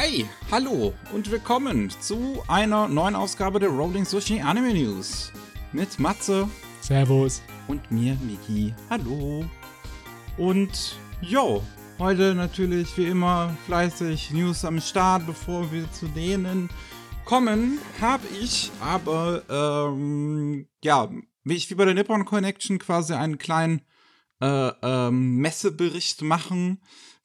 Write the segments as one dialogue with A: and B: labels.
A: Hi, hallo und willkommen zu einer neuen Ausgabe der Rolling Sushi Anime News mit Matze
B: Servus
A: und mir Miki. Hallo. Und jo, heute natürlich wie immer fleißig News am Start, bevor wir zu denen kommen, habe ich aber ähm, ja, wie ich wie bei der Nippon Connection quasi einen kleinen äh, ähm, Messebericht machen,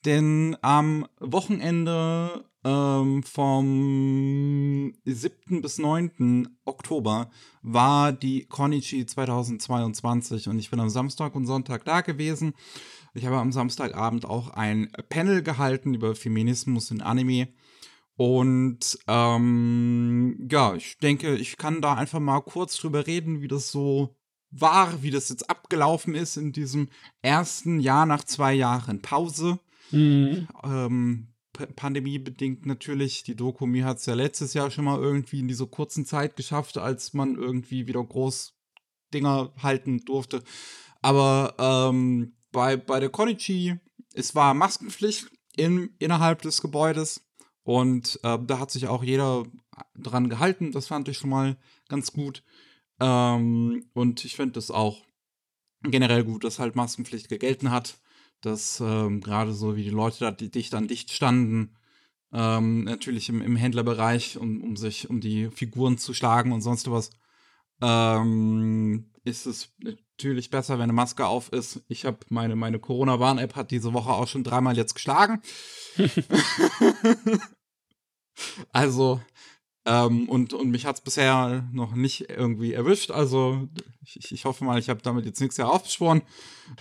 A: denn am Wochenende ähm, vom 7. bis 9. Oktober war die Konichi 2022 und ich bin am Samstag und Sonntag da gewesen. Ich habe am Samstagabend auch ein Panel gehalten über Feminismus in Anime. Und ähm, ja, ich denke, ich kann da einfach mal kurz drüber reden, wie das so war, wie das jetzt abgelaufen ist in diesem ersten Jahr nach zwei Jahren Pause. Mhm. Ähm, pandemiebedingt natürlich. Die Doku mir hat es ja letztes Jahr schon mal irgendwie in dieser kurzen Zeit geschafft, als man irgendwie wieder groß Dinger halten durfte. Aber ähm, bei, bei der Konichi, es war Maskenpflicht in, innerhalb des Gebäudes. Und äh, da hat sich auch jeder dran gehalten. Das fand ich schon mal ganz gut. Ähm, und ich finde das auch generell gut, dass halt Maskenpflicht gegelten hat dass ähm, gerade so wie die Leute da die dicht an dicht standen, ähm, natürlich im, im Händlerbereich, um, um sich um die Figuren zu schlagen und sonst was, ähm, ist es natürlich besser, wenn eine Maske auf ist. Ich habe meine, meine Corona-Warn-App hat diese Woche auch schon dreimal jetzt geschlagen. also, ähm, und, und mich hat es bisher noch nicht irgendwie erwischt. Also ich, ich hoffe mal, ich habe damit jetzt nichts heraufbeschworen.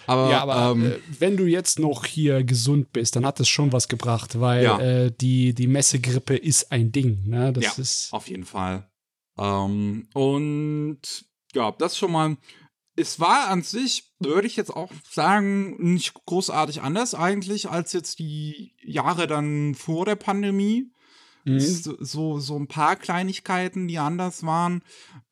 B: Aber, ja, aber ähm, äh, wenn du jetzt noch hier gesund bist, dann hat das schon was gebracht, weil ja. äh, die, die Messegrippe ist ein Ding. Ne? Das
A: ja,
B: ist
A: auf jeden Fall. Ähm, und ja, das schon mal. Es war an sich, würde ich jetzt auch sagen, nicht großartig anders eigentlich als jetzt die Jahre dann vor der Pandemie. Mhm. So, so ein paar Kleinigkeiten, die anders waren.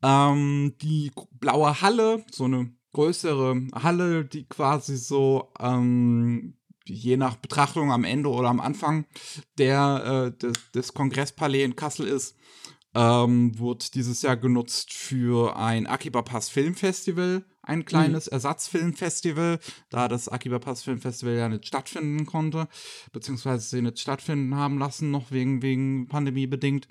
A: Ähm, die blaue Halle, so eine größere Halle, die quasi so ähm, je nach Betrachtung am Ende oder am Anfang der, äh, des, des Kongresspalais in Kassel ist, ähm, wird dieses Jahr genutzt für ein Akiba Pass Filmfestival, ein kleines mhm. Ersatzfilmfestival, da das Akiba Pass Filmfestival ja nicht stattfinden konnte, beziehungsweise sie nicht stattfinden haben lassen, noch wegen, wegen Pandemie bedingt.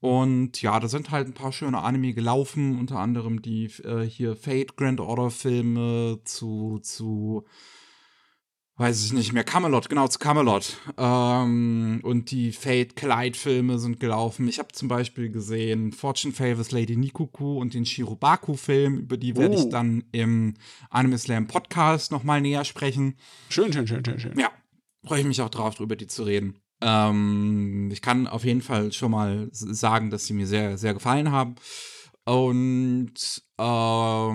A: Und ja, da sind halt ein paar schöne Anime gelaufen, unter anderem die äh, hier Fate Grand Order Filme zu, zu weiß ich nicht mehr, Camelot, genau, zu Camelot. Ähm, und die Fate Collide-Filme sind gelaufen. Ich habe zum Beispiel gesehen Fortune Favors Lady Nikuku und den Shirobaku-Film, über die werde oh. ich dann im Anime Slam Podcast nochmal näher sprechen.
B: Schön, schön, schön, schön, schön.
A: Ja, freue ich mich auch drauf, drüber die zu reden. Ähm, ich kann auf jeden Fall schon mal sagen, dass sie mir sehr, sehr gefallen haben. Und ähm,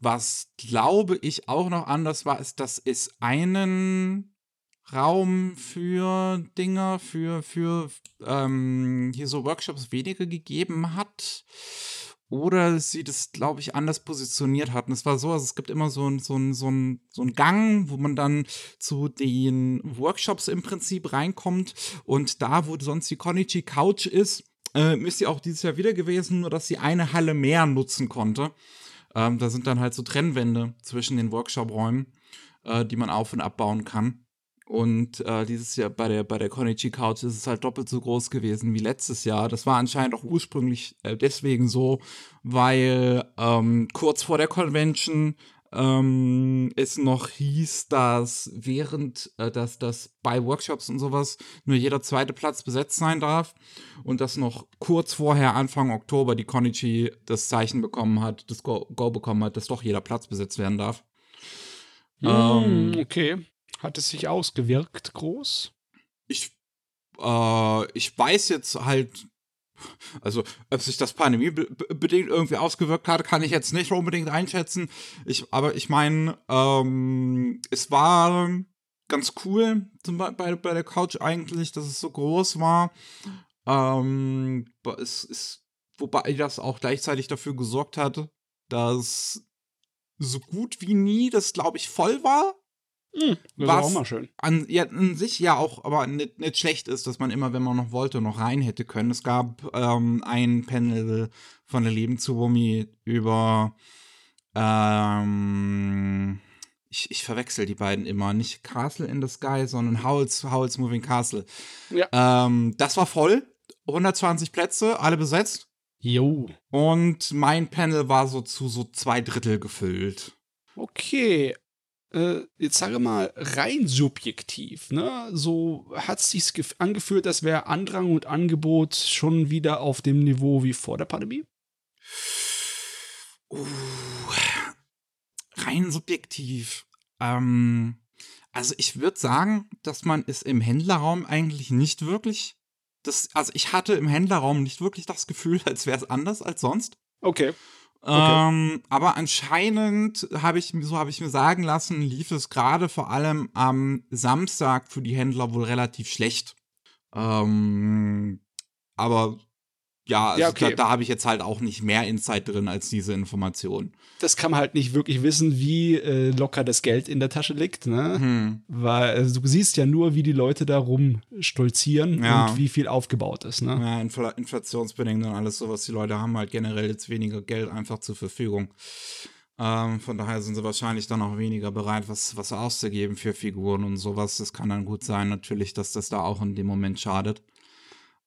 A: was glaube ich auch noch anders war, ist, dass es einen Raum für Dinge, für, für ähm, hier so Workshops weniger gegeben hat. Oder sie das, glaube ich, anders positioniert hatten. Es war so, also es gibt immer so ein, so, ein, so, ein, so ein Gang, wo man dann zu den Workshops im Prinzip reinkommt. Und da, wo sonst die Konichi Couch ist, äh, ist sie auch dieses Jahr wieder gewesen, nur dass sie eine Halle mehr nutzen konnte. Ähm, da sind dann halt so Trennwände zwischen den Workshop-Räumen, äh, die man auf- und abbauen kann. Und äh, dieses Jahr bei der, bei der Konichi Couch ist es halt doppelt so groß gewesen wie letztes Jahr. Das war anscheinend auch ursprünglich äh, deswegen so, weil ähm, kurz vor der Convention ähm, es noch hieß, dass während, äh, dass, dass bei Workshops und sowas nur jeder zweite Platz besetzt sein darf und dass noch kurz vorher, Anfang Oktober, die Konichi das Zeichen bekommen hat, das Go, Go bekommen hat, dass doch jeder Platz besetzt werden darf.
B: Mm, ähm, okay. Hat es sich ausgewirkt groß?
A: Ich, äh, ich weiß jetzt halt also, ob sich das Pandemie bedingt irgendwie ausgewirkt hat, kann ich jetzt nicht unbedingt einschätzen. Ich, aber ich meine, ähm, es war ganz cool bei, bei der Couch eigentlich, dass es so groß war. Ähm, es ist, wobei das auch gleichzeitig dafür gesorgt hat, dass so gut wie nie das, glaube ich, voll war.
B: Hm, das was auch mal schön.
A: An, ja, an sich ja auch, aber nicht, nicht schlecht ist, dass man immer, wenn man noch wollte, noch rein hätte können. Es gab ähm, ein Panel von der Leben zu Wumi über ähm, ich, ich verwechsel die beiden immer. Nicht Castle in the Sky, sondern Howl's, Howl's Moving Castle. Ja. Ähm, das war voll. 120 Plätze, alle besetzt.
B: Jo.
A: Und mein Panel war so zu so zwei Drittel gefüllt.
B: Okay. Äh, jetzt sage mal rein subjektiv, ne? So hat es sich angefühlt, als wäre Andrang und Angebot schon wieder auf dem Niveau wie vor der Pandemie?
A: Uh, rein subjektiv. Ähm, also ich würde sagen, dass man es im Händlerraum eigentlich nicht wirklich. Das, also ich hatte im Händlerraum nicht wirklich das Gefühl, als wäre es anders als sonst.
B: Okay.
A: Okay. Ähm, aber anscheinend habe ich, so habe ich mir sagen lassen, lief es gerade vor allem am Samstag für die Händler wohl relativ schlecht. Ähm, aber ja, also ja okay. da, da habe ich jetzt halt auch nicht mehr Insight drin als diese Information.
B: Das kann man halt nicht wirklich wissen, wie äh, locker das Geld in der Tasche liegt, ne? Hm. Weil also, du siehst ja nur, wie die Leute da rumstolzieren ja. und wie viel aufgebaut ist, ne?
A: Ja, Infl inflationsbedingt und alles sowas. Die Leute haben halt generell jetzt weniger Geld einfach zur Verfügung. Ähm, von daher sind sie wahrscheinlich dann auch weniger bereit, was, was auszugeben für Figuren und sowas. Das kann dann gut sein, natürlich, dass das da auch in dem Moment schadet.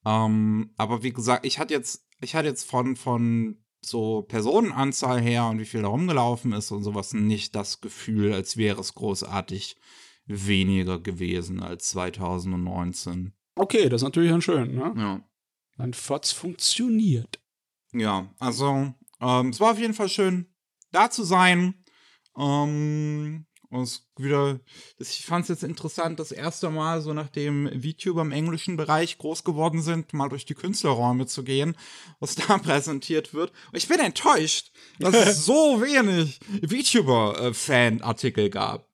A: Ähm, aber wie gesagt, ich hatte jetzt, ich hatte jetzt von, von so Personenanzahl her und wie viel da rumgelaufen ist und sowas nicht das Gefühl, als wäre es großartig weniger gewesen als 2019.
B: Okay, das ist natürlich dann schön, ne? Ja. Dann hat's funktioniert.
A: Ja, also ähm, es war auf jeden Fall schön, da zu sein. Ähm, und es wieder, ich fand es jetzt interessant, das erste Mal, so nachdem VTuber im englischen Bereich groß geworden sind, mal durch die Künstlerräume zu gehen, was da präsentiert wird. Und ich bin enttäuscht, dass es so wenig VTuber-Fan-Artikel gab.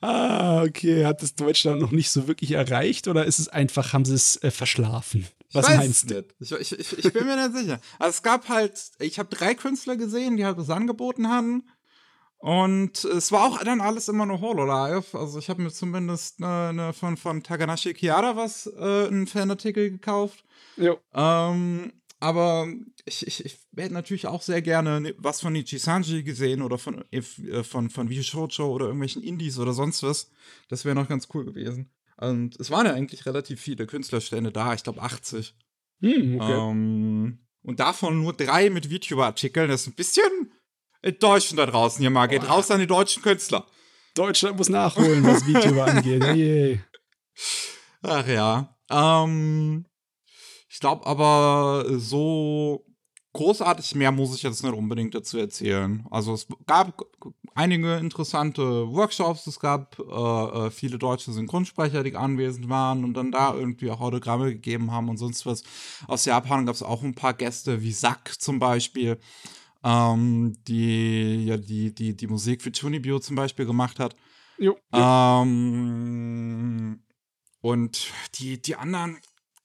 B: Ah, okay. Hat es Deutschland noch nicht so wirklich erreicht oder ist es einfach, haben sie es äh, verschlafen?
A: Was meinst du? Ich, ich, ich, ich, bin mir nicht sicher. Also es gab halt, ich habe drei Künstler gesehen, die halt das angeboten haben. Und es war auch dann alles immer nur Hololive. Also ich habe mir zumindest ne, ne von, von Takanashi Kiara was, äh, einen Fanartikel gekauft.
B: Jo.
A: Ähm, aber ich, ich, ich hätte natürlich auch sehr gerne was von Nichi Sanji gesehen oder von, äh, von, von Vishocho oder irgendwelchen Indies oder sonst was. Das wäre noch ganz cool gewesen. Und es waren ja eigentlich relativ viele Künstlerstände da, ich glaube 80.
B: Hm, okay.
A: Ähm, und davon nur drei mit VTuber-Artikeln. Das ist ein bisschen enttäuschend da draußen hier mal. Geht raus an die deutschen Künstler.
B: Deutschland muss nachholen, was VTuber angeht. Hey.
A: Ach ja. Ähm, ich glaube aber, so großartig mehr muss ich jetzt nicht unbedingt dazu erzählen. Also es gab einige interessante Workshops, es gab äh, äh, viele deutsche Synchronsprecher, die anwesend waren und dann da irgendwie auch Autogramme gegeben haben und sonst was. Aus Japan gab es auch ein paar Gäste, wie Sack zum Beispiel ähm, die ja die, die, die Musik für Chunibyo zum Beispiel gemacht hat.
B: Jo,
A: jo. Ähm, und die, die anderen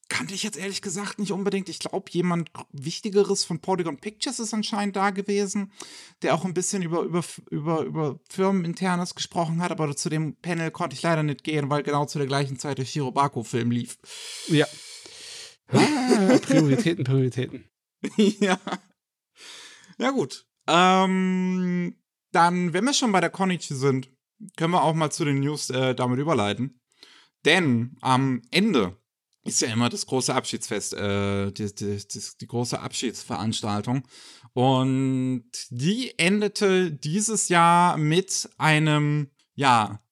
A: kannte ich jetzt ehrlich gesagt nicht unbedingt. Ich glaube, jemand Wichtigeres von Polygon Pictures ist anscheinend da gewesen, der auch ein bisschen über, über, über, über Firmeninternes gesprochen hat, aber zu dem Panel konnte ich leider nicht gehen, weil genau zu der gleichen Zeit der Shirobako-Film lief.
B: Ja. Ah, Prioritäten, Prioritäten.
A: ja. Ja, gut. Ähm, dann, wenn wir schon bei der Konichi sind, können wir auch mal zu den News äh, damit überleiten. Denn am Ende ist ja immer das große Abschiedsfest, äh, die, die, die, die, große Abschiedsveranstaltung. Und die endete dieses Jahr mit einem, ja,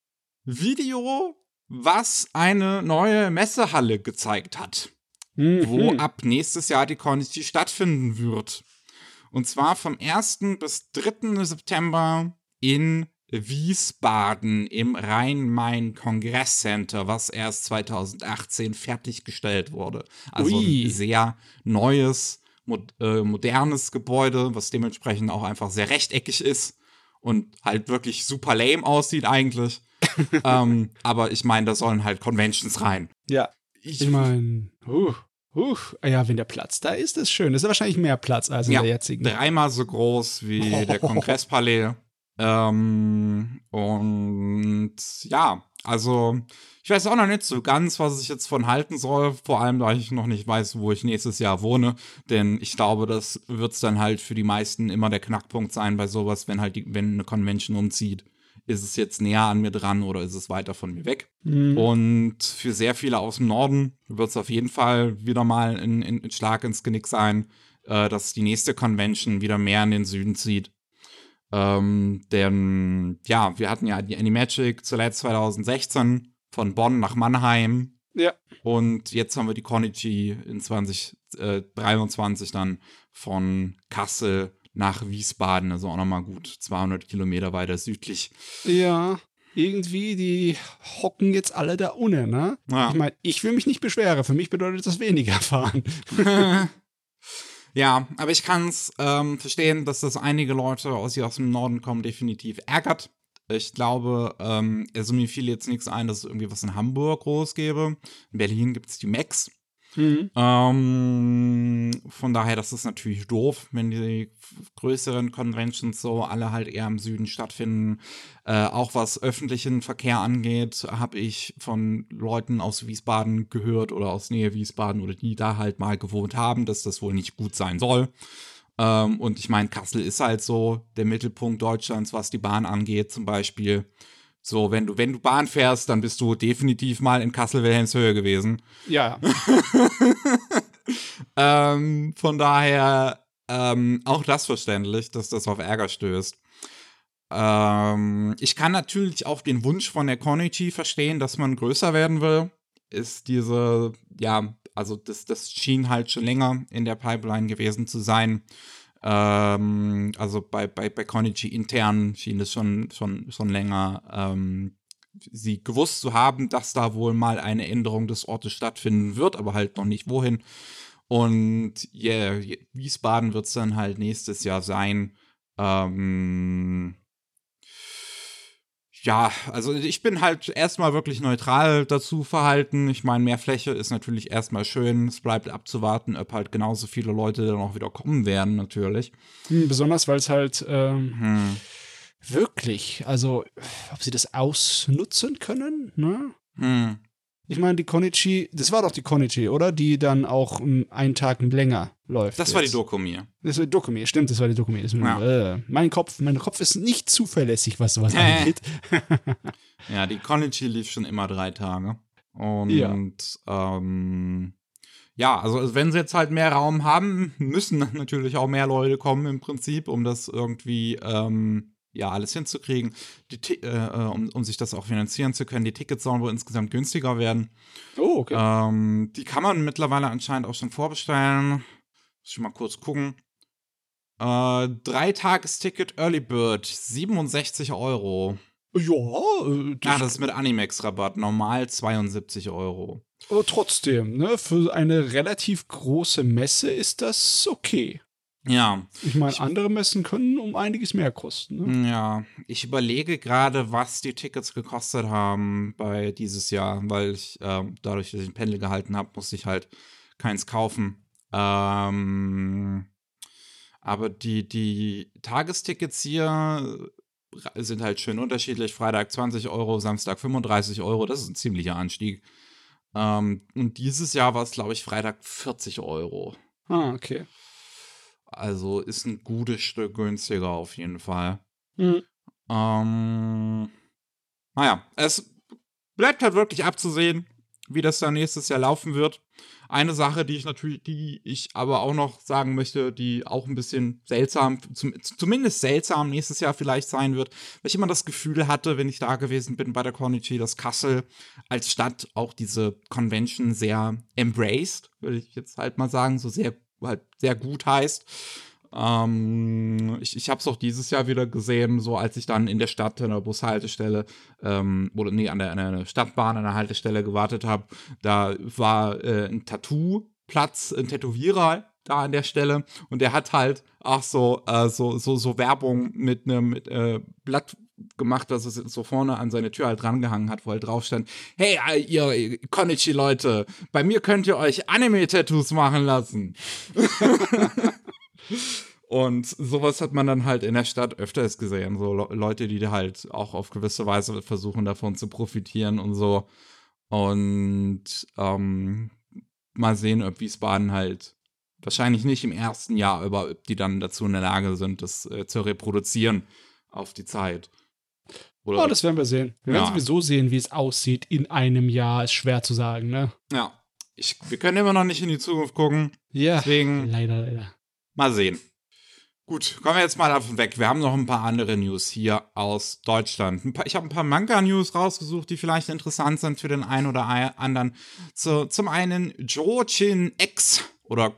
A: Video, was eine neue Messehalle gezeigt hat. Mhm. Wo ab nächstes Jahr die Konichi stattfinden wird. Und zwar vom 1. bis 3. September in Wiesbaden im Rhein-Main-Kongresscenter, was erst 2018 fertiggestellt wurde. Also Ui. ein sehr neues, mod äh, modernes Gebäude, was dementsprechend auch einfach sehr rechteckig ist und halt wirklich super lame aussieht eigentlich. ähm, aber ich meine, da sollen halt Conventions rein.
B: Ja. Ich, ich meine, uh. Huch, ja, wenn der Platz da ist, ist schön. Das ist wahrscheinlich mehr Platz als in ja, der jetzigen.
A: Dreimal so groß wie oh. der Kongresspalais. Ähm, und ja, also ich weiß auch noch nicht so ganz, was ich jetzt von halten soll, vor allem da ich noch nicht weiß, wo ich nächstes Jahr wohne, denn ich glaube, das wird es dann halt für die meisten immer der Knackpunkt sein bei sowas, wenn halt die, wenn eine Convention umzieht. Ist es jetzt näher an mir dran oder ist es weiter von mir weg?
B: Mhm.
A: Und für sehr viele aus dem Norden wird es auf jeden Fall wieder mal ein, ein Schlag ins Genick sein, äh, dass die nächste Convention wieder mehr in den Süden zieht. Ähm, denn ja, wir hatten ja die Animagic zuletzt 2016 von Bonn nach Mannheim.
B: Ja.
A: Und jetzt haben wir die Konichi in 2023 dann von Kassel nach Wiesbaden, also auch nochmal gut 200 Kilometer weiter südlich.
B: Ja, irgendwie, die hocken jetzt alle da unten, ne?
A: Ja.
B: Ich meine, ich will mich nicht beschweren. Für mich bedeutet das weniger fahren.
A: ja, aber ich kann es ähm, verstehen, dass das einige Leute aus, die aus dem Norden kommen, definitiv ärgert. Ich glaube, ähm, also mir fiel jetzt nichts ein, dass es irgendwie was in Hamburg groß gäbe. In Berlin gibt es die Max.
B: Mhm.
A: Ähm, von daher, das ist natürlich doof, wenn die größeren Conventions so alle halt eher im Süden stattfinden. Äh, auch was öffentlichen Verkehr angeht, habe ich von Leuten aus Wiesbaden gehört oder aus Nähe Wiesbaden oder die da halt mal gewohnt haben, dass das wohl nicht gut sein soll. Ähm, und ich meine, Kassel ist halt so der Mittelpunkt Deutschlands, was die Bahn angeht, zum Beispiel. So, wenn du, wenn du Bahn fährst, dann bist du definitiv mal in Kassel-Wilhelmshöhe gewesen.
B: Ja,
A: Ähm, von daher ähm, auch das verständlich, dass das auf Ärger stößt. Ähm, ich kann natürlich auch den Wunsch von der Konichi verstehen, dass man größer werden will. Ist diese, ja, also das, das schien halt schon länger in der Pipeline gewesen zu sein. Ähm, also bei, bei, bei Konichi intern schien es schon, schon, schon länger ähm, sie gewusst zu haben, dass da wohl mal eine Änderung des Ortes stattfinden wird, aber halt noch nicht wohin. Und yeah, Wiesbaden wird es dann halt nächstes Jahr sein. Ähm, ja, also ich bin halt erstmal wirklich neutral dazu verhalten. Ich meine, mehr Fläche ist natürlich erstmal schön. Es bleibt abzuwarten, ob halt genauso viele Leute dann auch wieder kommen werden, natürlich.
B: Hm, besonders weil es halt ähm,
A: Hm.
B: wirklich, also ob sie das ausnutzen können, ne?
A: Hm.
B: Ich meine, die Konichi, das war doch die Konichi, oder? Die dann auch um, einen Tag länger läuft.
A: Das war die
B: jetzt.
A: Doku mir.
B: Das war die Dokumi, stimmt, das war die Dokumi. Das
A: Ja.
B: äh, mein Kopf, mein Kopf ist nicht zuverlässig, was sowas
A: Äh.
B: angeht.
A: Ja, die Konichi lief schon immer drei Tage. Und
B: Ja.
A: ähm, ja, also wenn sie jetzt halt mehr Raum haben, müssen natürlich auch mehr Leute kommen im Prinzip, um das irgendwie ähm, ja alles hinzukriegen, die, äh, äh, um, um sich das auch finanzieren zu können. Die Tickets sollen wohl insgesamt günstiger werden.
B: Oh, okay.
A: Ähm, die kann man mittlerweile anscheinend auch schon vorbestellen. Muss ich mal kurz gucken. Äh, Dreitagesticket Early Bird, 67 Euro.
B: ja, äh, das,
A: Ja, das ist mit Animex-Rabatt. Normal 72 Euro.
B: aber trotzdem, ne, für eine relativ große Messe ist das okay.
A: Ja,
B: Ich meine, andere Messen können um einiges mehr kosten. Ne?
A: ja. Ich überlege gerade, was die Tickets gekostet haben bei dieses Jahr, weil ich ähm, dadurch, dass ich ein Pendel gehalten habe, musste ich halt keins kaufen. Ähm, aber die, die Tagestickets hier sind halt schön unterschiedlich. Freitag 20 Euro, Samstag 35 Euro. Das ist ein ziemlicher Anstieg. Ähm, und dieses Jahr war es, glaube ich, Freitag 40 Euro.
B: Ah, okay.
A: Also ist ein gutes Stück günstiger auf jeden Fall.
B: Mhm.
A: Ähm, naja, es bleibt halt wirklich abzusehen, wie das dann nächstes Jahr laufen wird. Eine Sache, die ich natürlich, die ich aber auch noch sagen möchte, die auch ein bisschen seltsam, zum, zumindest seltsam nächstes Jahr vielleicht sein wird, weil ich immer das Gefühl hatte, wenn ich da gewesen bin bei der Corniche, dass Kassel als Stadt auch diese Convention sehr embraced, würde ich jetzt halt mal sagen, so sehr halt sehr gut heißt. Ähm, ich ich habe es auch dieses Jahr wieder gesehen, so als ich dann in der Stadt an der Bushaltestelle ähm, oder nee, an der, an der Stadtbahn an der Haltestelle gewartet habe. Da war äh, ein Tattoo-Platz, ein Tätowierer da an der Stelle und der hat halt auch so, äh, so, so, so Werbung mit einem äh, Blatt gemacht, dass es so vorne an seine Tür halt rangehangen hat, wo halt drauf stand, hey, äh, ihr Konichi-Leute, bei mir könnt ihr euch Anime-Tattoos machen lassen. Und sowas hat man dann halt in der Stadt öfters gesehen. So Le Leute, die halt auch auf gewisse Weise versuchen, davon zu profitieren und so. Und ähm, mal sehen, ob Wiesbaden halt wahrscheinlich nicht im ersten Jahr, aber ob die dann dazu in der Lage sind, das äh, zu reproduzieren auf die Zeit.
B: Oder oh, das werden wir sehen. Wir ja. werden sowieso sehen, wie es aussieht in einem Jahr. Ist schwer zu sagen, ne?
A: Ja. Ich, wir können immer noch nicht in die Zukunft gucken.
B: Ja. Deswegen. Leider, leider.
A: Mal sehen. Gut, kommen wir jetzt mal davon weg. Wir haben noch ein paar andere News hier aus Deutschland. Paar, ich habe ein paar Manga-News rausgesucht, die vielleicht interessant sind für den einen oder anderen. Zu, zum einen Jojin X oder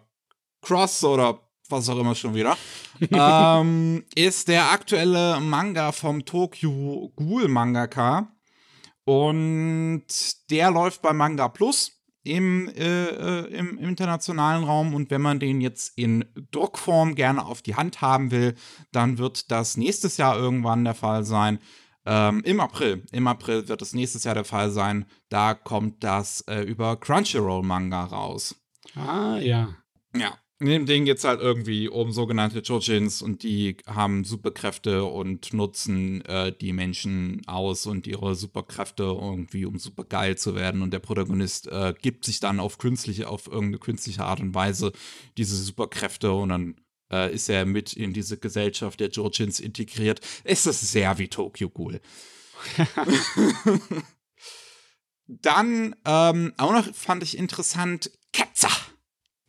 A: Cross oder was auch immer schon wieder, ähm, ist der aktuelle Manga vom Tokyo Ghoul Mangaka. Und der läuft bei Manga Plus im, äh, äh, im, im, internationalen Raum. Und wenn man den jetzt in Druckform gerne auf die Hand haben will, dann wird das nächstes Jahr irgendwann der Fall sein. Ähm, Im April. Im April wird es nächstes Jahr der Fall sein. Da kommt das äh, über Crunchyroll Manga raus.
B: Ah, ja.
A: Ja. In dem Ding geht es halt irgendwie um sogenannte Chojins und die haben Superkräfte und nutzen äh, die Menschen aus und ihre Superkräfte irgendwie, um super geil zu werden. Und der Protagonist äh, gibt sich dann auf künstliche, auf irgendeine künstliche Art und Weise diese Superkräfte und dann äh, ist er mit in diese Gesellschaft der Jojins integriert. Es ist sehr wie Tokyo Ghoul. dann ähm, auch noch fand ich interessant Ketzer.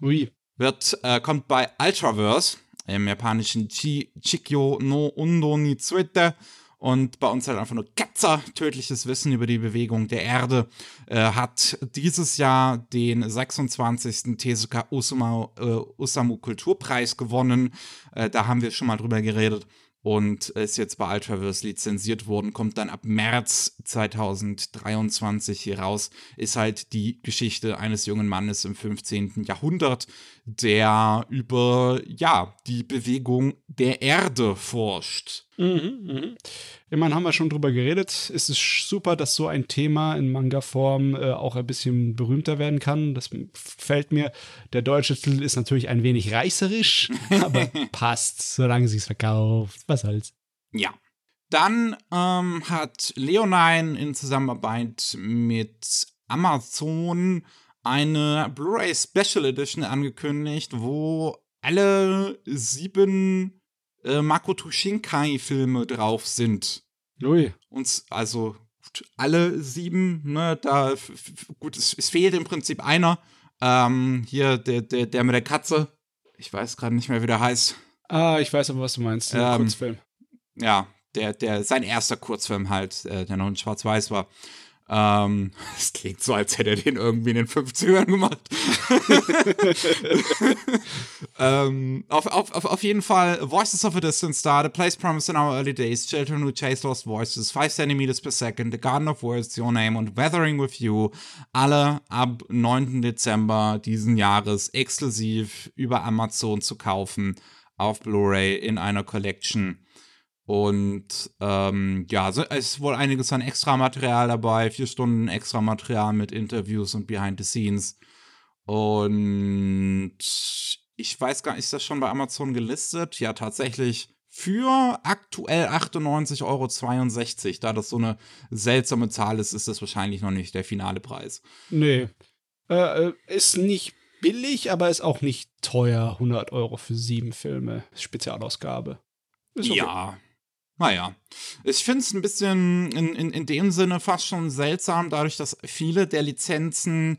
B: Ui
A: wird, äh, kommt bei Ultraverse, im japanischen Chi Chikyo no Undo ni Tsuete, und bei uns halt einfach nur Ketzer, tödliches Wissen über die Bewegung der Erde, äh, hat dieses Jahr den 26. Tezuka Osamu, äh, Osamu Kulturpreis gewonnen. Äh, da haben wir schon mal drüber geredet und ist jetzt bei Ultraverse lizenziert worden, kommt dann ab März 2023 hier raus, ist halt die Geschichte eines jungen Mannes im 15. Jahrhundert, der über, ja, die Bewegung der Erde forscht.
B: Mhm, mh. Immerhin haben wir schon drüber geredet. Es ist super, dass so ein Thema in Manga-Form äh, auch ein bisschen berühmter werden kann. Das fällt mir. Der deutsche Titel ist natürlich ein wenig reißerisch, aber passt, solange sie es verkauft. Was soll's.
A: Ja. Dann ähm, hat Leonine in Zusammenarbeit mit Amazon eine Blu-ray Special Edition angekündigt, wo alle sieben äh, Makoto Shinkai-Filme drauf sind.
B: Ui.
A: Und also alle sieben, ne, da, gut, es, es fehlt im Prinzip einer. Ähm, hier, der, der, der mit der Katze. Ich weiß gerade nicht mehr, wie der heißt.
B: Ah, ich weiß aber, was du meinst. Der ähm, Kurzfilm.
A: Ja, der, der, sein erster Kurzfilm halt, äh, der noch in Schwarz-Weiß war. Ähm, es klingt so, als hätte er den irgendwie in den 50ern gemacht. ähm, auf, auf, auf jeden Fall Voices of a Distant Star, The Place Promised in Our Early Days, Children Who Chase Lost Voices, 5 cm per Second, The Garden of Words, Your Name und Weathering with You. Alle ab 9. Dezember diesen Jahres exklusiv über Amazon zu kaufen auf Blu-ray in einer Collection. Und ähm, ja, es ist wohl einiges an Extra-Material dabei, vier Stunden Extra-Material mit Interviews und Behind the Scenes. Und ich weiß gar nicht, ist das schon bei Amazon gelistet? Ja, tatsächlich für aktuell 98,62 Euro. Da das so eine seltsame Zahl ist, ist das wahrscheinlich noch nicht der finale Preis.
B: Nee. Äh, äh ist nicht billig, aber ist auch nicht teuer. 100 Euro für sieben Filme. Spezialausgabe.
A: Okay. Ja. Naja, ich finde es ein bisschen in, in, in dem Sinne fast schon seltsam, dadurch, dass viele der Lizenzen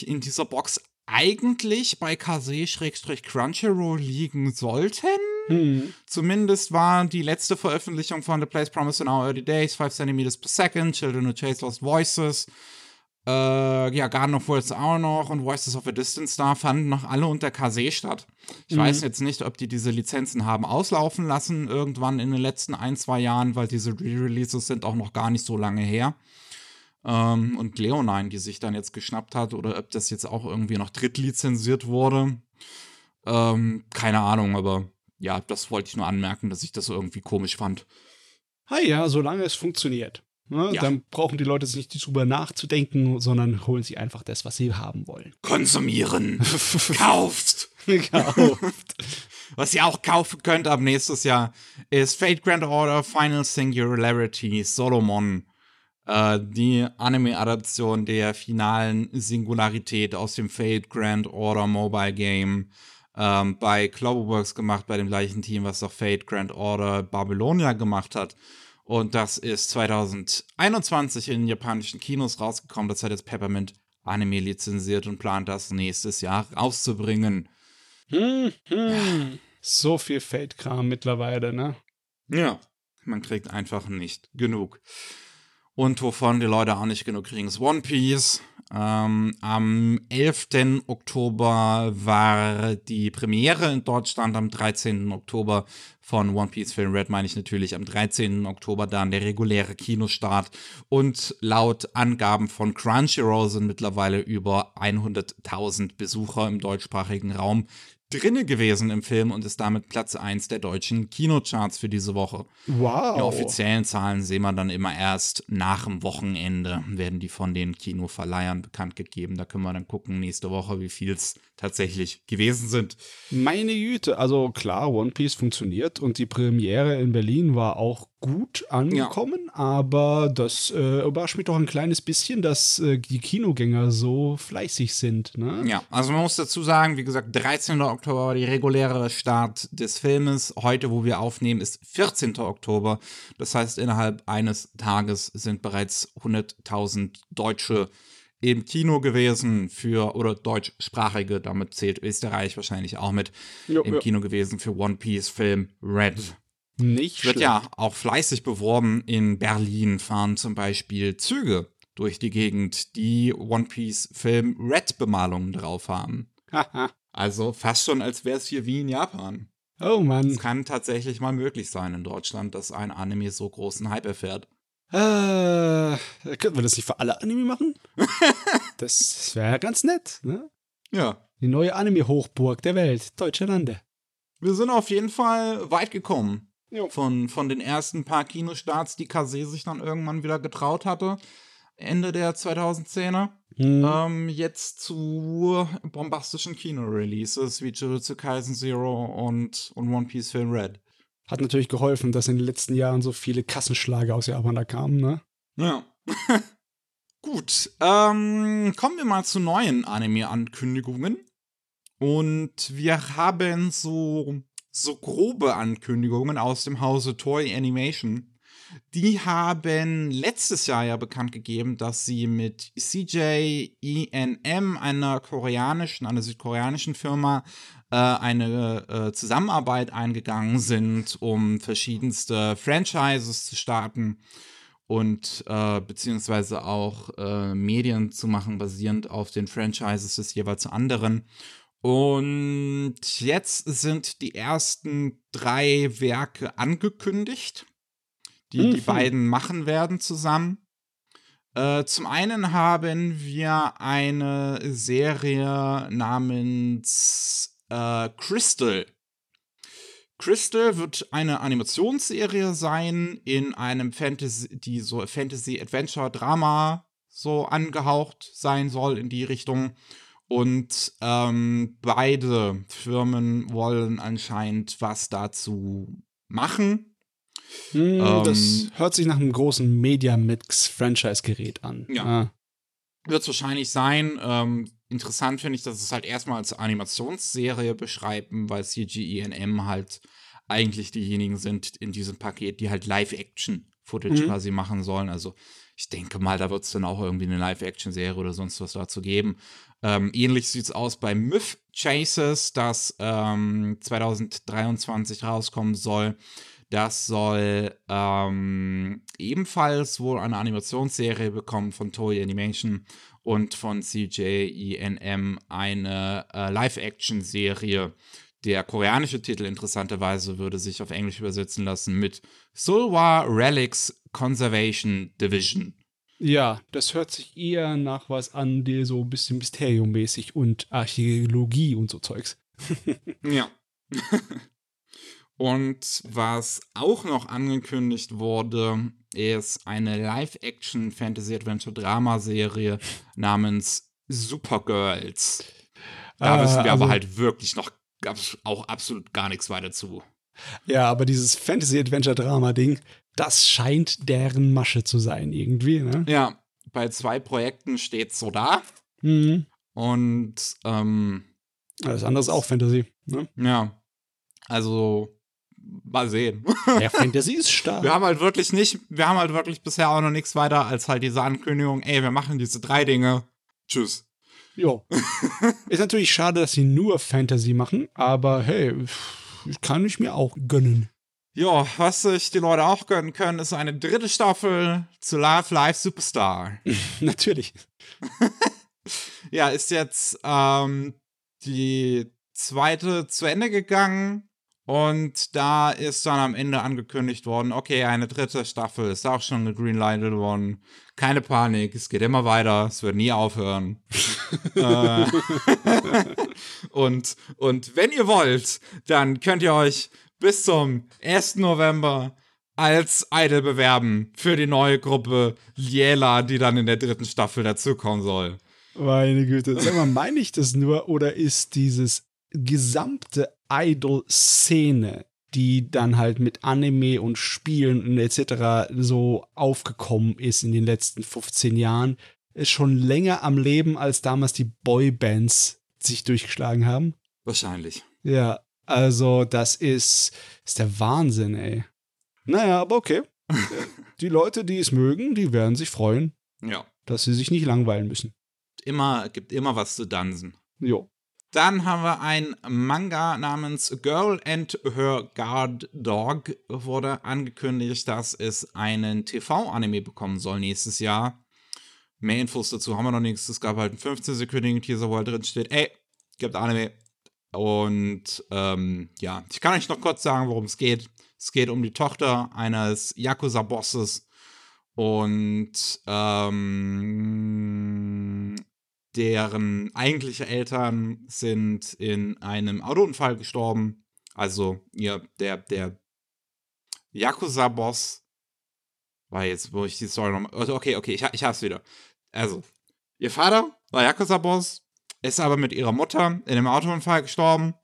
A: in dieser Box eigentlich bei KZ-Crunchyroll liegen sollten. Mhm. Zumindest war die letzte Veröffentlichung von The Place Promised in Our Early Days, 5 cm per second, Children Who Chase Lost Voices, äh, ja, Garden of Worlds auch noch und Voices of a Distance Star fanden noch alle unter KZ statt. Ich mhm. weiß jetzt nicht, ob die diese Lizenzen haben auslaufen lassen, irgendwann in den letzten ein, zwei Jahren, weil diese Re-Releases sind auch noch gar nicht so lange her. Ähm, und Leonine, die sich dann jetzt geschnappt hat, oder ob das jetzt auch irgendwie noch drittlizenziert wurde. Ähm, keine Ahnung, aber ja, das wollte ich nur anmerken, dass ich das irgendwie komisch fand.
B: Ah ja, solange es funktioniert. Ne? Ja. Dann brauchen die Leute sich nicht drüber nachzudenken, sondern holen sich einfach das, was sie haben wollen.
A: Konsumieren. Kauft. Kauft. Was ihr auch kaufen könnt ab nächstes Jahr ist Fate Grand Order Final Singularity Solomon. Äh, die Anime-Adaption der finalen Singularität aus dem Fate Grand Order Mobile Game. Ähm, bei Cloverworks gemacht, bei dem gleichen Team, was auch Fate Grand Order Babylonia gemacht hat. Und das ist 2021 in japanischen Kinos rausgekommen. Das hat jetzt Peppermint Anime lizenziert und plant das nächstes Jahr rauszubringen.
B: Hm, hm. Ja. So viel Fate-Kram mittlerweile, ne?
A: Ja, man kriegt einfach nicht genug. Und wovon die Leute auch nicht genug kriegen, ist One Piece. Ähm, am 11. Oktober war die Premiere in Deutschland, am 13. Oktober von One Piece Film Red meine ich natürlich am 13. Oktober dann der reguläre Kinostart und laut Angaben von Crunchyroll sind mittlerweile über 100.000 Besucher im deutschsprachigen Raum drinne gewesen im Film und ist damit Platz 1 der deutschen Kinocharts für diese Woche.
B: Wow.
A: Die offiziellen Zahlen sehen wir dann immer erst nach dem Wochenende, werden die von den Kinoverleihern bekannt gegeben. Da können wir dann gucken nächste Woche, wie viel es tatsächlich gewesen sind.
B: Meine Güte, also klar, One Piece funktioniert und die Premiere in Berlin war auch gut angekommen, ja. aber das äh, überrascht mich doch ein kleines bisschen, dass äh, die Kinogänger so fleißig sind. Ne?
A: Ja, also man muss dazu sagen, wie gesagt, 13. Oktober war die reguläre Start des Filmes. Heute, wo wir aufnehmen, ist 14. Oktober. Das heißt, innerhalb eines Tages sind bereits 100.000 Deutsche im Kino gewesen für, oder deutschsprachige, damit zählt Österreich wahrscheinlich auch mit, jo, im jo. Kino gewesen für One Piece Film Red.
B: Nicht
A: Wird schlecht. ja auch fleißig beworben. In Berlin fahren zum Beispiel Züge durch die Gegend, die One Piece Film Red Bemalungen drauf haben. also fast schon, als wäre es hier wie in Japan.
B: Oh Mann.
A: Es kann tatsächlich mal möglich sein in Deutschland, dass ein Anime so großen Hype erfährt.
B: Äh, könnten wir das nicht für alle Anime machen? das wäre ja ganz nett, ne?
A: Ja.
B: Die neue Anime-Hochburg der Welt, Deutsche Lande.
A: Wir sind auf jeden Fall weit gekommen. Von, von den ersten paar Kinostarts, die Kase sich dann irgendwann wieder getraut hatte. Ende der 2010er. Mhm. Ähm, jetzt zu bombastischen Kino-Releases wie Jujutsu Kaisen Zero und, und One Piece Film Red.
B: Hat natürlich geholfen, dass in den letzten Jahren so viele Kassenschlager aus Japan da kamen, ne?
A: Ja. Gut, ähm, kommen wir mal zu neuen Anime-Ankündigungen. Und wir haben so so grobe Ankündigungen aus dem Hause Toy Animation. Die haben letztes Jahr ja bekannt gegeben, dass sie mit CJ ENM, einer koreanischen, einer südkoreanischen Firma, äh, eine äh, Zusammenarbeit eingegangen sind, um verschiedenste Franchises zu starten und äh, beziehungsweise auch äh, Medien zu machen, basierend auf den Franchises des jeweils anderen. Und jetzt sind die ersten drei Werke angekündigt, die mhm. die beiden machen werden zusammen. Äh, zum einen haben wir eine Serie namens äh, Crystal. Crystal wird eine Animationsserie sein in einem Fantasy, die so Fantasy Adventure Drama so angehaucht sein soll in die Richtung. Und ähm, beide Firmen wollen anscheinend was dazu machen.
B: Hm, ähm, das hört sich nach einem großen Media-Mix-Franchise-Gerät an.
A: Ja. Ah. Wird es wahrscheinlich sein. Ähm, interessant finde ich, dass es halt erstmal als Animationsserie beschreiben, weil CGENM halt eigentlich diejenigen sind in diesem Paket, die halt Live-Action-Footage mhm. quasi machen sollen. Also ich denke mal, da wird es dann auch irgendwie eine Live-Action-Serie oder sonst was dazu geben. Ähm, ähnlich sieht es aus bei Myth Chasers, das ähm, 2023 rauskommen soll. Das soll ähm, ebenfalls wohl eine Animationsserie bekommen von Toei Animation und von CJENM eine äh, Live-Action-Serie. Der koreanische Titel interessanterweise würde sich auf Englisch übersetzen lassen mit Sulwa Relics Conservation Division.
B: Ja, das hört sich eher nach was an, der so ein bisschen mysteriummäßig und Archäologie und so Zeugs.
A: ja. Und was auch noch angekündigt wurde, ist eine Live-Action-Fantasy-Adventure-Drama-Serie namens Supergirls. Da
B: Ah,
A: wissen wir
B: also-
A: aber halt wirklich noch auch absolut gar nichts weiter zu.
B: Ja, aber dieses Fantasy-Adventure-Drama-Ding, das scheint deren Masche zu sein, irgendwie, ne?
A: Ja, bei zwei Projekten steht so da.
B: Mhm.
A: Und ähm,
B: Das andere ist auch Fantasy, ne?
A: ja, also mal sehen.
B: Ja, Fantasy ist stark.
A: Wir haben halt wirklich nicht, wir haben halt wirklich bisher auch noch nichts weiter als halt diese Ankündigung, ey, wir machen diese drei Dinge. Tschüss.
B: Jo. ist natürlich schade, dass sie nur Fantasy machen, aber hey, kann ich mir auch gönnen.
A: Ja, was sich die Leute auch gönnen können, ist eine dritte Staffel zu Live Live Superstar.
B: Natürlich.
A: Ja, ist jetzt ähm, die zweite zu Ende gegangen und da ist dann am Ende angekündigt worden, okay, eine dritte Staffel ist auch schon gegreenlightet worden. Keine Panik, es geht immer weiter, es wird nie aufhören. äh, und, und wenn ihr wollt, dann könnt ihr euch bis zum 1. November als Idol bewerben für die neue Gruppe Liela, die dann in der dritten Staffel dazukommen soll.
B: Meine Güte. Sag mal, meine ich das nur oder ist dieses gesamte Idol-Szene, die dann halt mit Anime und Spielen und etc. so aufgekommen ist in den letzten 15 Jahren, ist schon länger am Leben, als damals die Boybands sich durchgeschlagen haben?
A: Wahrscheinlich.
B: Ja, also das ist, ist der Wahnsinn, ey. Naja, aber okay. Die Leute, die es mögen, die werden sich freuen,
A: Ja.
B: dass sie sich nicht langweilen müssen.
A: Immer, gibt immer was zu dansen.
B: Jo.
A: Dann haben wir ein Manga namens Girl and Her Guard Dog. Wurde angekündigt, dass es einen TV-Anime bekommen soll nächstes Jahr. Mehr Infos dazu haben wir noch nichts. Es gab halt einen 15-sekündigen Teaser, wo halt drin steht, ey, gibt Anime. Und ähm, ja, ich kann euch noch kurz sagen, worum es geht. Es geht um die Tochter eines Yakuza-Bosses. Und ähm, deren eigentliche Eltern sind in einem Autounfall gestorben. Also, ihr, der, der Yakuza-Boss war jetzt, wo ich die Story nochmal. also, Okay, okay, ich, ich hab's wieder. Also, ihr Vater war Yakuza-Boss, ist aber mit ihrer Mutter in einem Autounfall gestorben.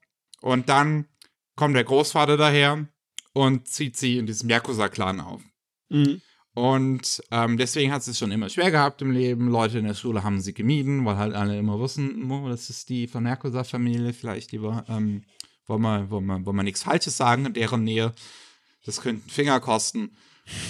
A: Und dann kommt der Großvater daher und zieht sie in diesem Yakuza-Clan auf.
B: Mhm.
A: Und ähm, deswegen hat sie es schon immer schwer gehabt im Leben. Leute in der Schule haben sie gemieden, weil halt alle immer wussten, oh, das ist die von Yakuza-Familie, vielleicht lieber, ähm, wollen wir, wollen wir, wollen wir nichts Falsches sagen in deren Nähe. Das könnte einen Finger kosten.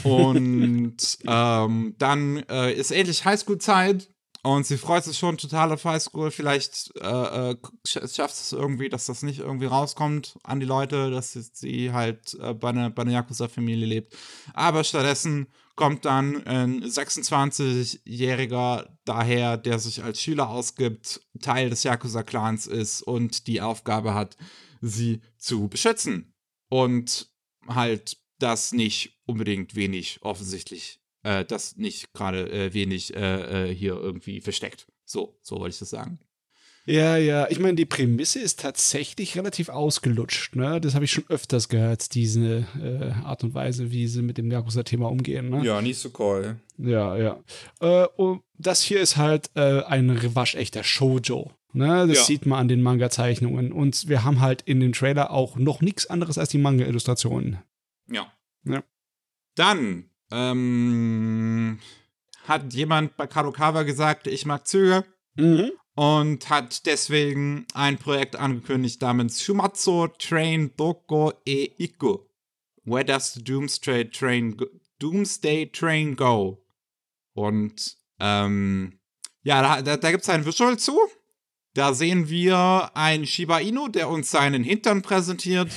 A: Und ähm, dann äh, ist endlich Highschool-Zeit und sie freut sich schon total auf Highschool. Vielleicht äh, äh, sch- schafft es irgendwie, dass das nicht irgendwie rauskommt an die Leute, dass sie- halt äh, bei einer, bei einer Yakuza-Familie lebt. Aber stattdessen kommt dann ein 26-Jähriger daher, der sich als Schüler ausgibt, Teil des Yakuza-Clans ist und die Aufgabe hat, sie zu beschützen. Und halt das nicht unbedingt wenig offensichtlich, äh, das nicht gerade äh, wenig äh, äh, hier irgendwie versteckt. So, so wollte ich das sagen.
B: Ja, ja. Ich meine, die Prämisse ist tatsächlich relativ ausgelutscht. Ne? Das habe ich schon öfters gehört, diese äh, Art und Weise, wie sie mit dem Yakuza-Thema umgehen. Ne?
A: Ja, nicht so cool.
B: Ja, ja. Äh, und das hier ist halt äh, ein waschechter Shoujo. Ne? Das
A: Ja.
B: sieht man an den Manga-Zeichnungen. Und wir haben halt in dem Trailer auch noch nichts anderes als die Manga-Illustrationen.
A: Ja.
B: Ja.
A: Dann ähm, hat jemand bei Kadokawa gesagt, ich mag Züge
B: Mhm.
A: und hat deswegen ein Projekt angekündigt namens Shumatsu Train Doko e Iku. Where does the Doomsday Train go? Doomsday Train go? Und ähm, ja, da, da, da gibt es ein Visual zu. Da sehen wir einen Shiba Inu, der uns seinen Hintern präsentiert.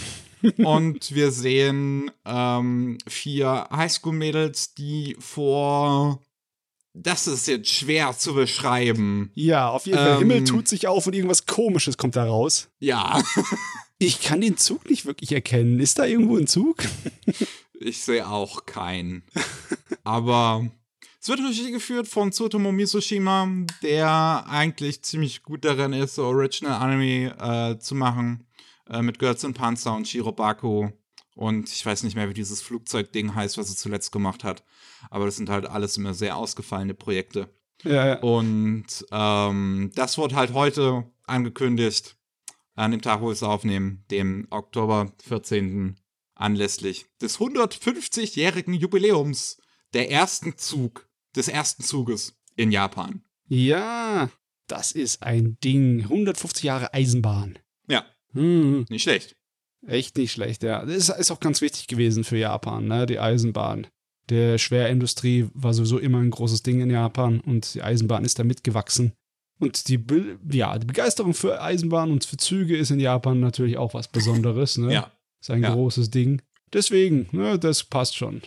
A: Und wir sehen ähm, vier Highschool-Mädels, die vor. Das ist jetzt schwer zu beschreiben.
B: Ja, auf jeden Fall.
A: Ähm.
B: Himmel tut sich auf und irgendwas Komisches kommt da raus.
A: Ja,
B: Ich kann den Zug nicht wirklich erkennen. Ist da irgendwo ein Zug?
A: ich sehe auch keinen. Aber es wird Regie geführt von Tsutomu Misoshima, der eigentlich ziemlich gut darin ist, so Original Anime äh, zu machen. Äh, mit Girls und Panzer und Shirobaku. Und ich weiß nicht mehr, wie dieses Flugzeugding heißt, was er zuletzt gemacht hat. Aber das sind halt alles immer sehr ausgefallene Projekte.
B: Ja, ja.
A: Und ähm, das wurde halt heute angekündigt, an dem Tag, wo wir es aufnehmen, dem Oktober 14. anlässlich des 150-jährigen Jubiläums der ersten Zug, des ersten Zuges in Japan.
B: Ja, das ist ein Ding. 150 Jahre Eisenbahn.
A: Ja,
B: Hm,
A: nicht schlecht.
B: echt nicht schlecht, ja. Das ist, ist auch ganz wichtig gewesen für Japan, ne? Die Eisenbahn. Der Schwerindustrie war sowieso immer ein großes Ding in Japan und die Eisenbahn ist da mitgewachsen. Und die, Be ja, die Begeisterung für Eisenbahn und für Züge ist in Japan natürlich auch was Besonderes, ne?
A: Ja.
B: Ist ein
A: Ja.
B: großes Ding. Deswegen, ne, das passt schon.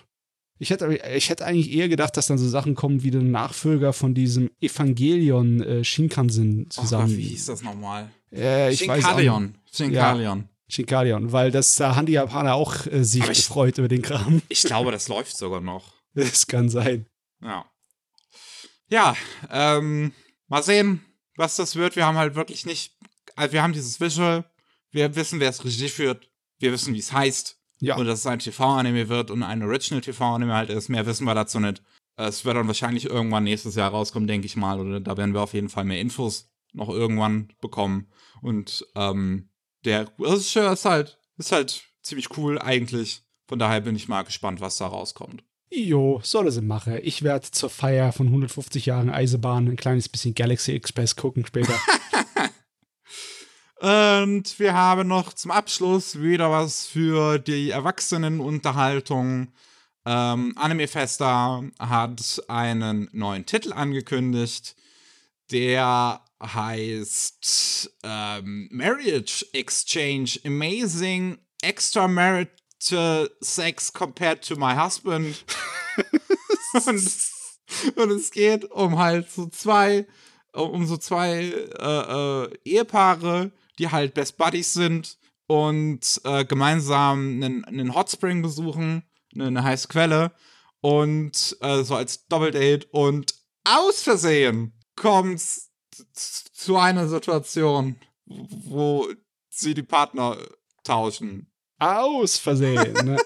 B: Ich hätte, ich hätte eigentlich eher gedacht, dass dann so Sachen kommen wie der Nachfolger von diesem Evangelion äh, Shinkansen
A: Oh
B: zusammen.
A: Gott, wie hieß das nochmal?
B: äh, ich weiß auch nicht.
A: Shinkalion. Shinkalion.
B: Shinkalion, weil das da haben die Japaner auch äh, sich
A: ich-
B: gefreut über den Kram.
A: Ich glaube, das läuft sogar noch.
B: Das kann sein.
A: Ja. Ja, ähm, mal sehen, was das wird. Wir haben halt wirklich nicht, also wir haben dieses Visual, wir wissen, wer es Regie führt, wir wissen, wie es heißt
B: Ja.
A: und dass es ein TV-Anime wird und ein Original-TV-Anime halt ist. Mehr wissen wir dazu nicht. Es wird dann wahrscheinlich irgendwann nächstes Jahr rauskommen, denke ich mal, oder da werden wir auf jeden Fall mehr Infos noch irgendwann bekommen. Und ähm, der Regisseur ist halt, ist halt ziemlich cool eigentlich. Von daher bin ich mal gespannt, was da rauskommt.
B: Jo, soll es machen. Ich werde zur Feier von 150 Jahren Eisenbahn ein kleines bisschen Galaxy Express gucken später.
A: Und wir haben noch zum Abschluss wieder was für die Erwachsenenunterhaltung. Ähm, Anime Festa hat einen neuen Titel angekündigt, der heißt ähm, Marriage Exchange. Amazing Extramarital Sex Compared to My Husband. und, und es geht um halt so zwei, um so zwei äh, äh, Ehepaare, die halt Best Buddies sind und äh, gemeinsam einen, einen Hot Spring besuchen, eine, eine heiße Quelle. Und äh, so als Doppeldate und aus Versehen kommt zu einer Situation, wo sie die Partner tauschen.
B: Aus Versehen. Ne?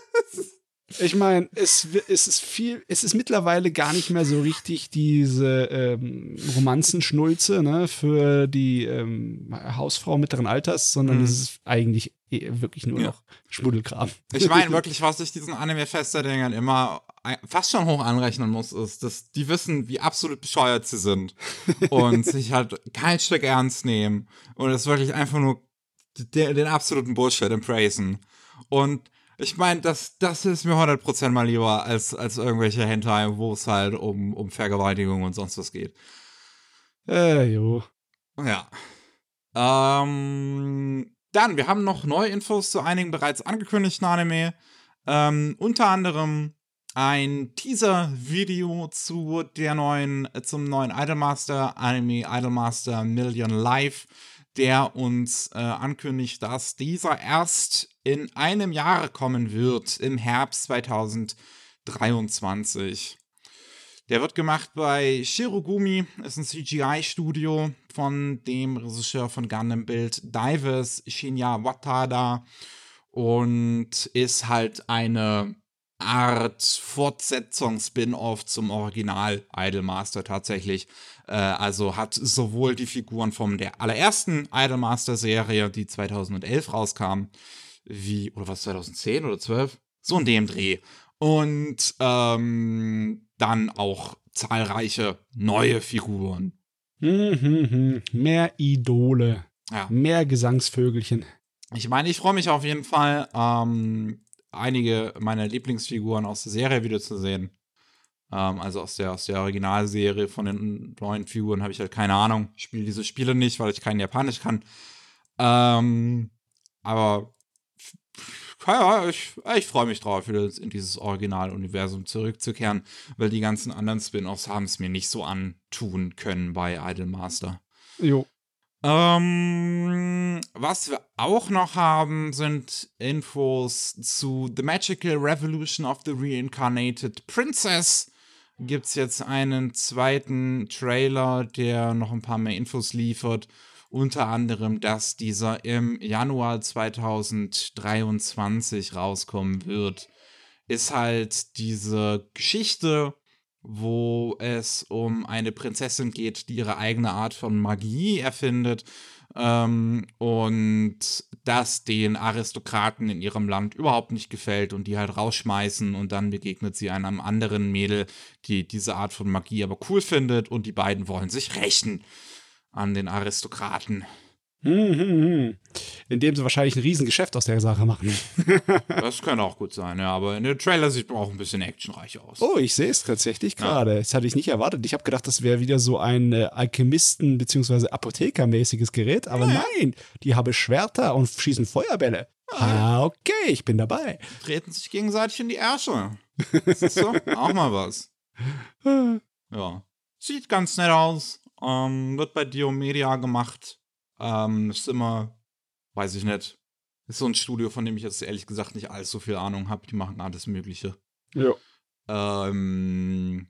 B: Ich meine, es, es ist viel, es ist mittlerweile gar nicht mehr so richtig diese ähm, Romanzenschnulze ne, für die ähm, Hausfrau mittleren Alters, sondern
A: Mhm.
B: es ist eigentlich eh wirklich nur
A: Ja.
B: noch Schmuddelkram.
A: Ich meine wirklich, was ich diesen Anime-Fester-Dingern immer fast schon hoch anrechnen muss, ist, dass die wissen, wie absolut bescheuert sie sind und sich halt kein Stück ernst nehmen und es wirklich einfach nur de- den absoluten Bullshit embracen. Und ich meine, das, das ist mir 100% mal lieber als, als irgendwelche Hentai, wo es halt um, um Vergewaltigung und sonst was geht.
B: Äh, jo.
A: Ja. Ähm, dann, wir haben noch neue Infos zu einigen bereits angekündigten Anime. Ähm, unter anderem ein Teaser-Video zu der neuen, zum neuen Idolmaster Anime Idolmaster Million Live, der uns äh, ankündigt, dass dieser erst in einem Jahr kommen wird, im Herbst 2023. Der wird gemacht bei Shirogumi, ist ein CGI-Studio von dem Regisseur von Gundam Build Divers, Shinya Watada und ist halt eine Art Fortsetzung, Spin-off zum Original Idolmaster tatsächlich. Äh, also hat sowohl die Figuren von der allerersten Idolmaster-Serie, die 2011 rauskam, wie, oder was, 2010 oder 12? So in dem Dreh. Und ähm, dann auch zahlreiche neue Figuren.
B: Hm, hm, hm. Mehr Idole.
A: Ja.
B: Mehr Gesangsvögelchen.
A: Ich meine, ich freue mich auf jeden Fall, ähm, einige meiner Lieblingsfiguren aus der Serie wieder zu sehen. Ähm, also aus der, aus der Originalserie von den neuen Figuren habe ich halt keine Ahnung. Ich spiele diese Spiele nicht, weil ich kein Japanisch kann. Ähm, aber ja, ich, ich freue mich drauf, wieder in dieses Originaluniversum zurückzukehren, weil die ganzen anderen Spin-offs haben es mir nicht so antun können bei Idolmaster.
B: Jo.
A: Ähm, was wir auch noch haben, sind Infos zu The Magical Revolution of the Reincarnated Princess. Gibt es jetzt einen zweiten Trailer, der noch ein paar mehr Infos liefert. Unter anderem, dass dieser im Januar 2023 rauskommen wird, ist halt diese Geschichte, wo es um eine Prinzessin geht, die ihre eigene Art von Magie erfindet ähm, und das den Aristokraten in ihrem Land überhaupt nicht gefällt und die halt rausschmeißen und dann begegnet sie einem anderen Mädel, die diese Art von Magie aber cool findet und die beiden wollen sich rächen an den Aristokraten.
B: Hm, hm, hm. Indem sie wahrscheinlich ein Riesengeschäft aus der Sache machen.
A: das könnte auch gut sein, ja, aber in der Trailer sieht man auch ein bisschen actionreich aus.
B: Oh, ich sehe es tatsächlich gerade. Ja. Das hatte ich nicht erwartet. Ich habe gedacht, das wäre wieder so ein äh, Alchemisten- bzw. Apothekermäßiges Gerät, aber ja. nein, die haben Schwerter und schießen Feuerbälle. Ah, okay, ich bin dabei.
A: Treten sich gegenseitig in die Ärsche. Das ist so, auch mal was. Ja. Sieht ganz nett aus. Ähm, wird bei Diomedia gemacht. Ähm, ist immer, weiß ich nicht. Ist so ein Studio, von dem ich jetzt ehrlich gesagt nicht allzu viel Ahnung habe. Die machen alles Mögliche.
B: Ja.
A: Ähm,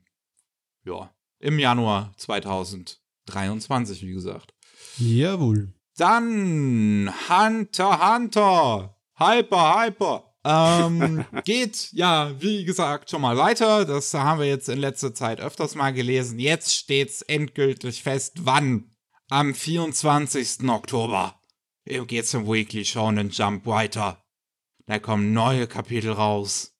A: ja. Im Januar 2023, wie gesagt.
B: Jawohl.
A: Dann Hunter Hunter. Hyper, Hyper. Ähm, geht ja, wie gesagt, schon mal weiter. Das haben wir jetzt in letzter Zeit öfters mal gelesen. Jetzt steht's endgültig fest, wann am 24. Oktober geht's im Weekly Shonen Jump weiter. Da kommen neue Kapitel raus.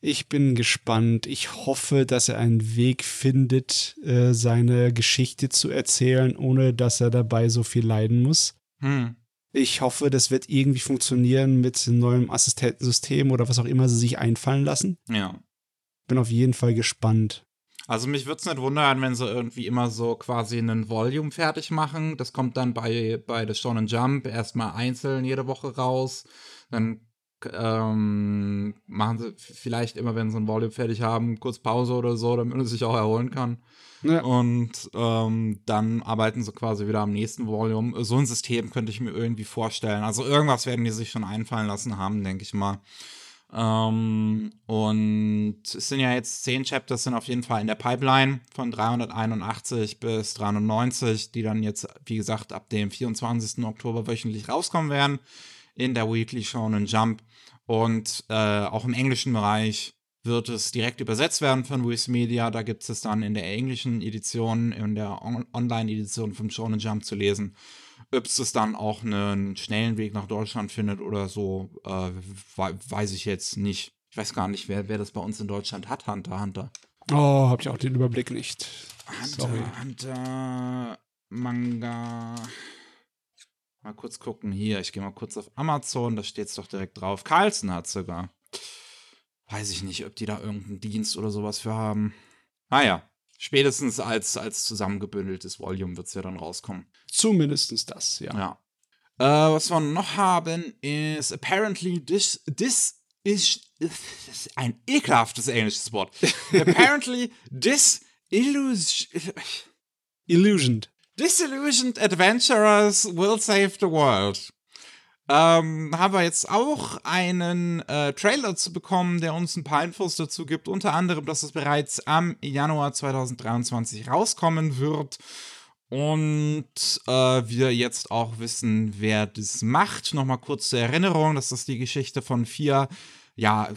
B: Ich bin gespannt. Ich hoffe, dass er einen Weg findet, äh, seine Geschichte zu erzählen, ohne dass er dabei so viel leiden muss.
A: Hm.
B: Ich hoffe, das wird irgendwie funktionieren mit einem neuen Assistentensystem oder was auch immer sie sich einfallen lassen.
A: Ja.
B: Bin auf jeden Fall gespannt.
A: Also mich würde es nicht wundern, wenn sie irgendwie immer so quasi einen Volume fertig machen. Das kommt dann bei, bei The Shonen Jump erstmal einzeln jede Woche raus. Dann ähm, machen sie vielleicht immer, wenn sie ein Volume fertig haben, kurz Pause oder so, damit man sich auch erholen kann. Ja. Und ähm, dann arbeiten sie quasi wieder am nächsten Volume. So ein System könnte ich mir irgendwie vorstellen. Also irgendwas werden die sich schon einfallen lassen haben, denke ich mal. Ähm, und es sind ja jetzt zehn Chapters, sind auf jeden Fall in der Pipeline von 381 bis 390, die dann jetzt, wie gesagt, ab dem 24. Oktober wöchentlich rauskommen werden in der Weekly Shonen Jump. Und äh, auch im englischen Bereich wird es direkt übersetzt werden von Wiz Media. Da gibt es dann in der englischen Edition, in der On Online-Edition vom Shonen Jump zu lesen. Ob es dann auch einen schnellen Weg nach Deutschland findet oder so, äh, weiß ich jetzt nicht. Ich weiß gar nicht, wer, wer das bei uns in Deutschland hat, Hunter Hunter.
B: Oh, hab ich auch den Überblick nicht.
A: Hunter Sorry. Hunter Manga. Mal kurz gucken hier. Ich gehe mal kurz auf Amazon, da steht es doch direkt drauf. Carlson hat sogar. Weiß ich nicht, ob die da irgendeinen Dienst oder sowas für haben. Naja, spätestens als, als zusammengebündeltes Volume wird es ja dann rauskommen.
B: Zumindest das, ja.
A: Ja. Äh, was wir noch haben, ist apparently this, this is, is ein ekelhaftes englisches Wort. apparently this illusion,
B: illusioned.
A: Disillusioned Adventurers will save the world. Ähm, haben wir jetzt auch einen äh, Trailer zu bekommen, der uns ein paar Infos dazu gibt. Unter anderem, dass es bereits am Januar 2023 rauskommen wird. Und äh, wir jetzt auch wissen, wer das macht. Nochmal kurz zur Erinnerung, das ist die Geschichte von vier ja,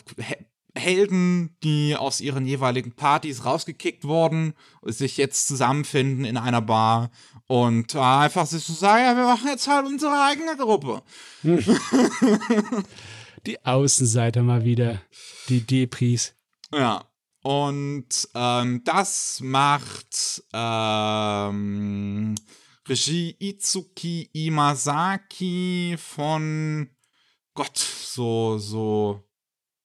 A: Helden, die aus ihren jeweiligen Partys rausgekickt wurden, sich jetzt zusammenfinden in einer Bar und äh, einfach sich so sagen, ja, wir machen jetzt halt unsere eigene Gruppe.
B: die Außenseiter mal wieder, die Depris.
A: Ja, und ähm, das macht ähm, Regie Itsuki Imasaki von Gott, so, so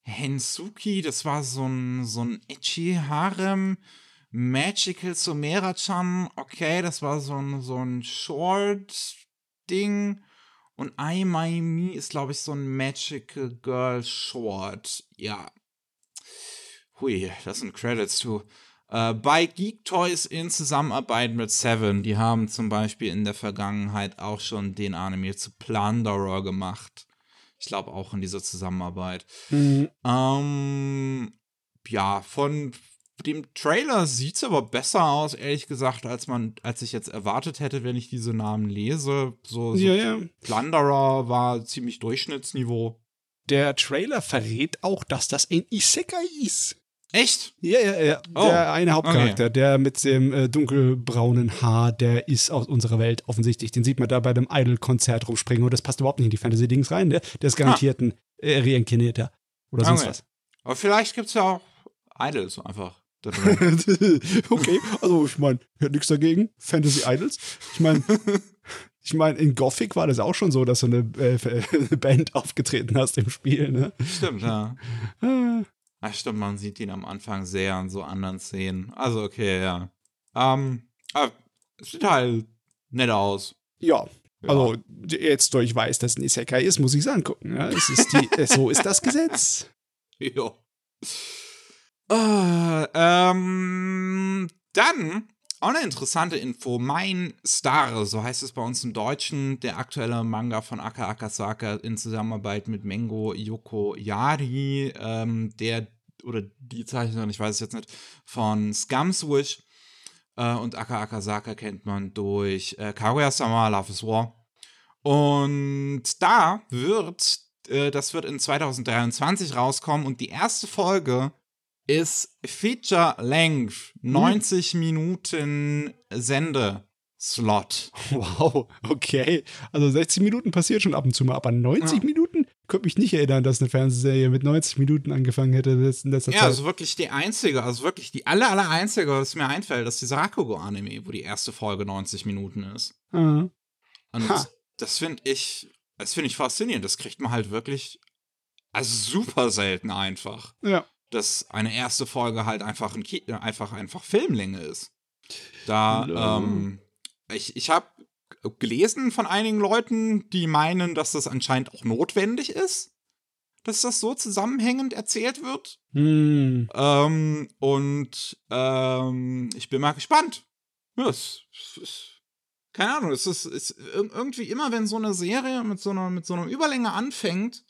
A: Hensuki, das war so ein, so ein Ichi Harem. Magical Sumera-chan, okay, das war so ein, so ein Short-Ding. Und I My Me ist, glaube ich, so ein Magical Girl Short. Ja. Hui, das sind Credits zu. Äh, bei Geek Toys in Zusammenarbeit mit Seven. Die haben zum Beispiel in der Vergangenheit auch schon den Anime zu Plunderer gemacht. Ich glaube auch in dieser Zusammenarbeit. Mhm. Ähm, ja, von dem Trailer sieht es aber besser aus, ehrlich gesagt, als man, als ich jetzt erwartet hätte, wenn ich diese Namen lese. So, so
B: Ja, ja.
A: Plunderer war ziemlich Durchschnittsniveau.
B: Der Trailer verrät auch, dass das ein Isekai ist.
A: Echt?
B: Ja, ja, ja.
A: Oh,
B: der eine Hauptcharakter, der mit dem äh, dunkelbraunen Haar, der ist aus unserer Welt offensichtlich. Den sieht man da bei dem Idol-Konzert rumspringen und das passt überhaupt nicht in die Fantasy-Dings rein. Der, der ist garantiert ein äh, Reinkarnierter. Oder sonst
A: Okay.
B: was.
A: Aber vielleicht gibt es ja auch Idols einfach.
B: okay, also ich meine, ich hätte nichts dagegen. Fantasy Idols. Ich meine, ich meine, in Gothic war das auch schon so, dass so eine, äh, eine Band aufgetreten hast im Spiel, ne?
A: Stimmt, ja.
B: Ah.
A: Ach, stimmt, man sieht ihn am Anfang sehr an so anderen Szenen. Also, okay, ja. Ähm, aber es sieht halt nett aus.
B: Ja,
A: Ja.
B: also jetzt, wo ich weiß, dass es ein Isekai ist, muss ich es angucken. Ja? Es ist die, so ist das Gesetz.
A: Ja. Äh, ähm, dann auch eine interessante Info. Mein Star, so heißt es bei uns im Deutschen, der aktuelle Manga von Aka Akasaka in Zusammenarbeit mit Mengo Yoko Yari, ähm, der oder die Zeichnerin, ich weiß es jetzt nicht, von Scumswish. Äh, und Aka Akasaka kennt man durch äh, Kaguya-sama, Love is War. Und da wird, äh, das wird in 2023 rauskommen und die erste Folge ist Feature Length, 90 Minuten Sendeslot.
B: Wow, okay. Also 60 Minuten passiert schon ab und zu mal, aber 90
A: Ja.
B: Minuten? Könnte mich nicht erinnern, dass eine Fernsehserie mit 90 Minuten angefangen hätte in letzter
A: Ja,
B: Zeit.
A: also wirklich die einzige, also wirklich die aller, aller einzige, was mir einfällt, ist dieser Rakugo-Anime, wo die erste Folge 90 Minuten ist.
B: Ah.
A: Und
B: Ha.
A: das finde ich, das finde ich faszinierend. Das kriegt man halt wirklich, also super selten einfach.
B: Ja.
A: Dass eine erste Folge halt einfach ein Ki einfach einfach Filmlänge ist. Da
B: Ja.
A: ähm, ich ich habe gelesen von einigen Leuten, die meinen, dass das anscheinend auch notwendig ist, dass das so zusammenhängend erzählt wird.
B: Hm.
A: Ähm, und ähm, ich bin mal gespannt. Ja, es, es, es, keine Ahnung, es ist, es, ir- irgendwie immer, wenn so eine Serie mit so einer, mit so einer Überlänge anfängt,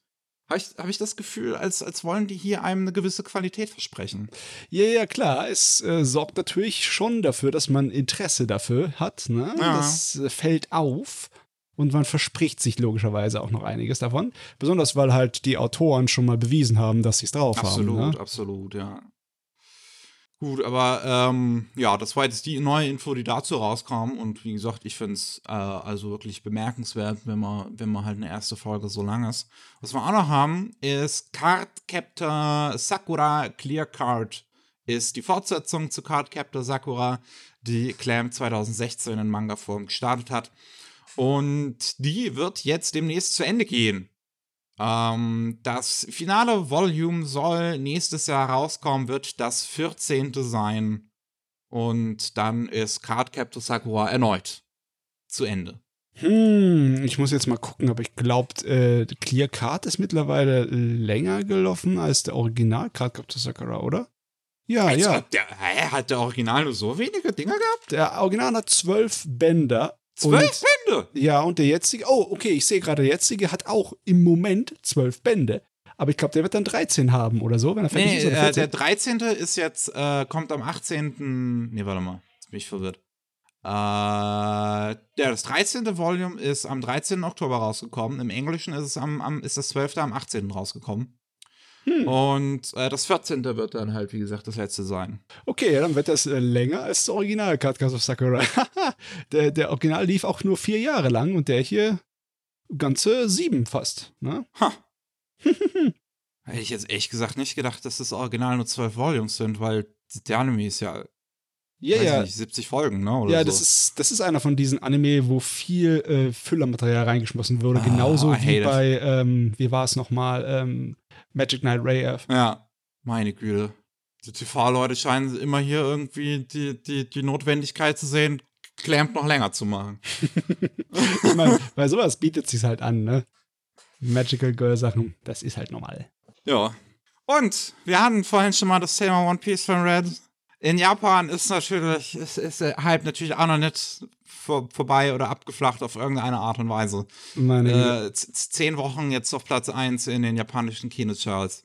A: habe ich, hab ich das Gefühl, als, als wollen die hier einem eine gewisse Qualität versprechen.
B: Ja, ja, klar. Es äh, sorgt natürlich schon dafür, dass man Interesse dafür hat. Ne?
A: Ja.
B: Das äh, fällt auf. Und man verspricht sich logischerweise auch noch einiges davon. Besonders, weil halt die Autoren schon mal bewiesen haben, dass sie es drauf
A: Absolut,
B: haben. Ne?
A: absolut, ja. Gut, aber ähm, ja, das war jetzt die neue Info, die dazu rauskam. Und wie gesagt, ich finde es äh, also wirklich bemerkenswert, wenn man, wenn man halt eine erste Folge so lang ist. Was wir auch noch haben, ist Card Captor Sakura Clear Card. Ist die Fortsetzung zu Card Captor Sakura, die Clamp 2016 in Manga-Form gestartet hat. Und die wird jetzt demnächst zu Ende gehen. Ähm, das finale Volume soll nächstes Jahr rauskommen, wird das 14. sein. Und dann ist Card Captor Sakura erneut zu Ende.
B: Hm, ich muss jetzt mal gucken, aber ich glaube, äh, Clear Card ist mittlerweile länger gelaufen als der Original Card Captor Sakura, oder? Ja,
A: Jetzt
B: ja.
A: Hat der, hä, hat der Original nur so wenige Dinger gehabt?
B: Der Original hat zwölf Bänder.
A: Zwölf Bände!
B: Ja, und der jetzige, oh, okay, ich sehe gerade, der jetzige hat auch im Moment zwölf Bände. Aber ich glaube, der wird dann 13 haben oder so, wenn er fertig
A: Nee,
B: ist.
A: Äh,
B: 14.
A: der 13. ist jetzt, äh, kommt am 18. Nee, warte mal, jetzt bin ich verwirrt. Äh, ja, das 13. Volume ist am 13. Oktober rausgekommen. Im Englischen ist es am, am ist das 12. am 18. rausgekommen.
B: Hm.
A: Und äh, das 14. wird dann halt, wie gesagt, das letzte sein.
B: Okay, ja, dann wird das äh, länger als das Original Card Captor Sakura. der, der Original lief auch nur vier Jahre lang und der hier ganze sieben fast. Ne?
A: Ha. Hätte ich jetzt ehrlich gesagt nicht gedacht, dass das Original nur 12 Volumes sind, weil der Anime ist ja,
B: Ja,
A: weiß
B: ja.
A: nicht, 70 Folgen, ne? Oder
B: Ja,
A: so.
B: das ist, das ist einer von diesen Anime, wo viel äh, Füllermaterial reingeschmissen wurde.
A: Ah,
B: Genauso wie bei, ähm, wie war es nochmal, ähm, Magic Knight Ray F.
A: Ja, meine Güte. Die TV-Leute scheinen immer hier irgendwie die, die, die Notwendigkeit zu sehen, Clamp noch länger zu machen.
B: Ich meine, bei sowas bietet sich halt an, ne? Magical Girl Sachen, das ist halt normal.
A: Ja. Und wir hatten vorhin schon mal das Thema One Piece von Red. In Japan ist natürlich, ist, ist der Hype natürlich auch noch nicht vor, vorbei oder abgeflacht auf irgendeine Art und Weise.
B: Meine
A: Äh, zehn Wochen jetzt auf Platz 1 in den japanischen Kinocharts.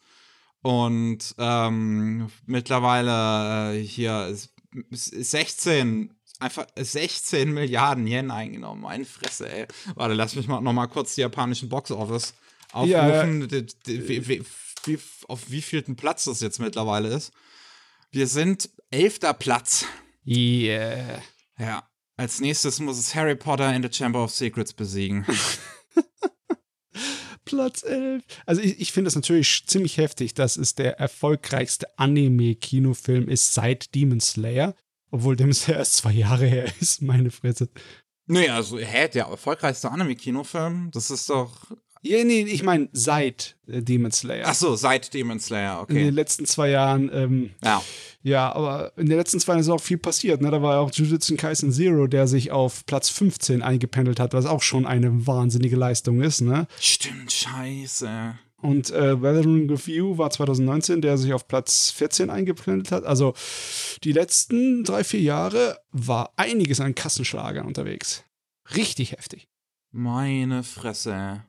A: Und ähm, mittlerweile äh, hier ist, ist 16, einfach 16 Milliarden Yen eingenommen. Meine Fresse, ey. Warte, lass mich mal noch mal kurz die japanischen Box Office aufrufen. Ja, die, wie, wie, wie, auf wievielten Platz das jetzt mittlerweile ist. Wir sind elfter Platz.
B: Yeah.
A: Ja. Als nächstes muss es Harry Potter in the Chamber of Secrets besiegen.
B: Platz 11. Also ich, ich finde es natürlich ziemlich heftig, dass es der erfolgreichste Anime-Kinofilm ist seit Demon Slayer. Obwohl Demon Slayer erst zwei Jahre her ist, meine Fresse.
A: Nee, also, hä, der erfolgreichste Anime-Kinofilm? Das ist doch
B: ja, nee, ich meine seit äh, Demon Slayer.
A: Ach so, seit Demon Slayer, okay.
B: In den letzten zwei Jahren, ähm,
A: ja.
B: Ja, aber in den letzten zwei Jahren ist auch viel passiert. Ne? Da war auch Jujutsu Kaisen Zero, der sich auf Platz 15 eingependelt hat, was auch schon eine wahnsinnige Leistung ist, ne?
A: Stimmt, scheiße.
B: Und äh, Weathering with You war 2019, der sich auf Platz 14 eingependelt hat. Also die letzten drei, vier Jahre war einiges an Kassenschlagern unterwegs. Richtig heftig.
A: Meine Fresse.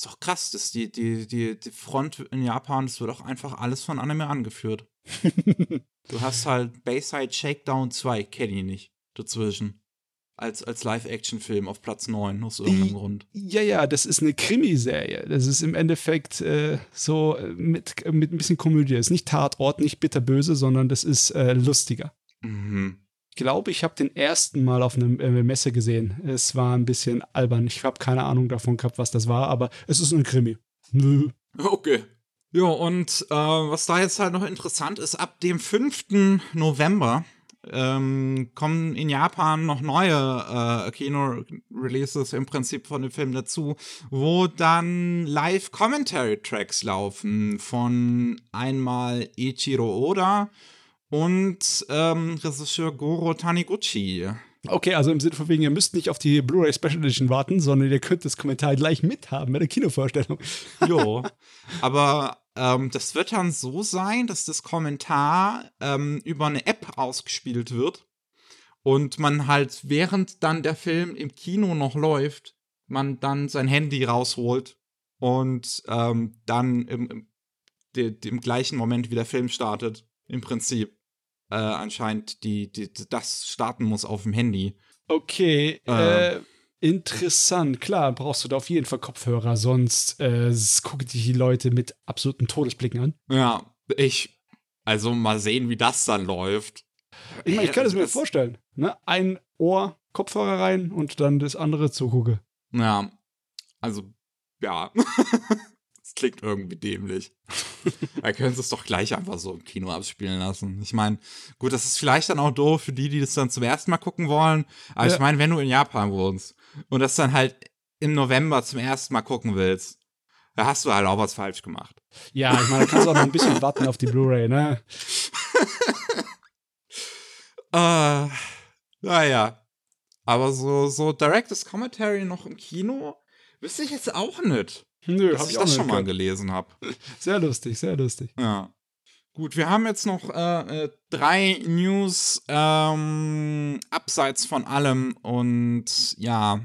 A: Ist doch krass, dass die, die, die, die Front in Japan, das wird auch einfach alles von Anime angeführt. du hast halt Bayside Shakedown 2, kenne ich nicht, dazwischen. Als, als Live-Action-Film auf Platz 9, aus irgendeinem Grund.
B: Ja, ja, das ist eine Krimiserie. Das ist im Endeffekt äh, so äh, mit, mit ein bisschen Komödie. Das ist nicht Tatort, nicht bitterböse, sondern das ist äh, lustiger.
A: Mhm
B: glaube, ich habe den ersten Mal auf einer äh, Messe gesehen. Es war ein bisschen albern. Ich habe keine Ahnung davon gehabt, was das war, aber es ist ein Krimi. Nö.
A: Okay. Ja, und äh, was da jetzt halt noch interessant ist, ab dem 5. November ähm, kommen in Japan noch neue äh, Kino-Releases im Prinzip von dem Film dazu, wo dann Live-Commentary-Tracks laufen von einmal Ichiro Oda und ähm, Regisseur Goro Taniguchi.
B: Okay, also im Sinne von wegen, ihr müsst nicht auf die Blu-ray Special Edition warten, sondern ihr könnt das Kommentar gleich mithaben bei der Kinovorstellung.
A: Jo, aber ähm, das wird dann so sein, dass das Kommentar ähm, über eine App ausgespielt wird und man halt, während dann der Film im Kino noch läuft, man dann sein Handy rausholt und ähm, dann im, im, de, im gleichen Moment, wie der Film startet, im Prinzip äh, anscheinend die, die, das starten muss auf dem Handy.
B: Okay, äh, äh, interessant. Klar, brauchst du da auf jeden Fall Kopfhörer, sonst äh, gucken dich die Leute mit absoluten Todesblicken an.
A: Ja, ich, also mal sehen, wie das dann läuft.
B: Ich, mein, ich kann es mir vorstellen. Ne? Ein Ohr, Kopfhörer rein und dann das andere zugucke.
A: Ja, also, ja. Das klingt irgendwie dämlich. da können sie es doch gleich einfach so im Kino abspielen lassen. Ich meine, gut, das ist vielleicht dann auch doof für die, die das dann zum ersten Mal gucken wollen. Aber ja. ich meine, wenn du in Japan wohnst und das dann halt im November zum ersten Mal gucken willst, da hast du halt auch was falsch gemacht.
B: Ja, ich meine, da kannst du auch noch ein bisschen warten auf die Blu-ray, ne?
A: äh, naja. Aber so, so Director's Commentary noch im Kino, wüsste ich jetzt auch nicht.
B: Nö, dass hab ich,
A: das schon mal gelesen habe.
B: Sehr lustig, sehr lustig.
A: Ja. Gut, wir haben jetzt noch äh, äh, drei News ähm, abseits von allem und ja.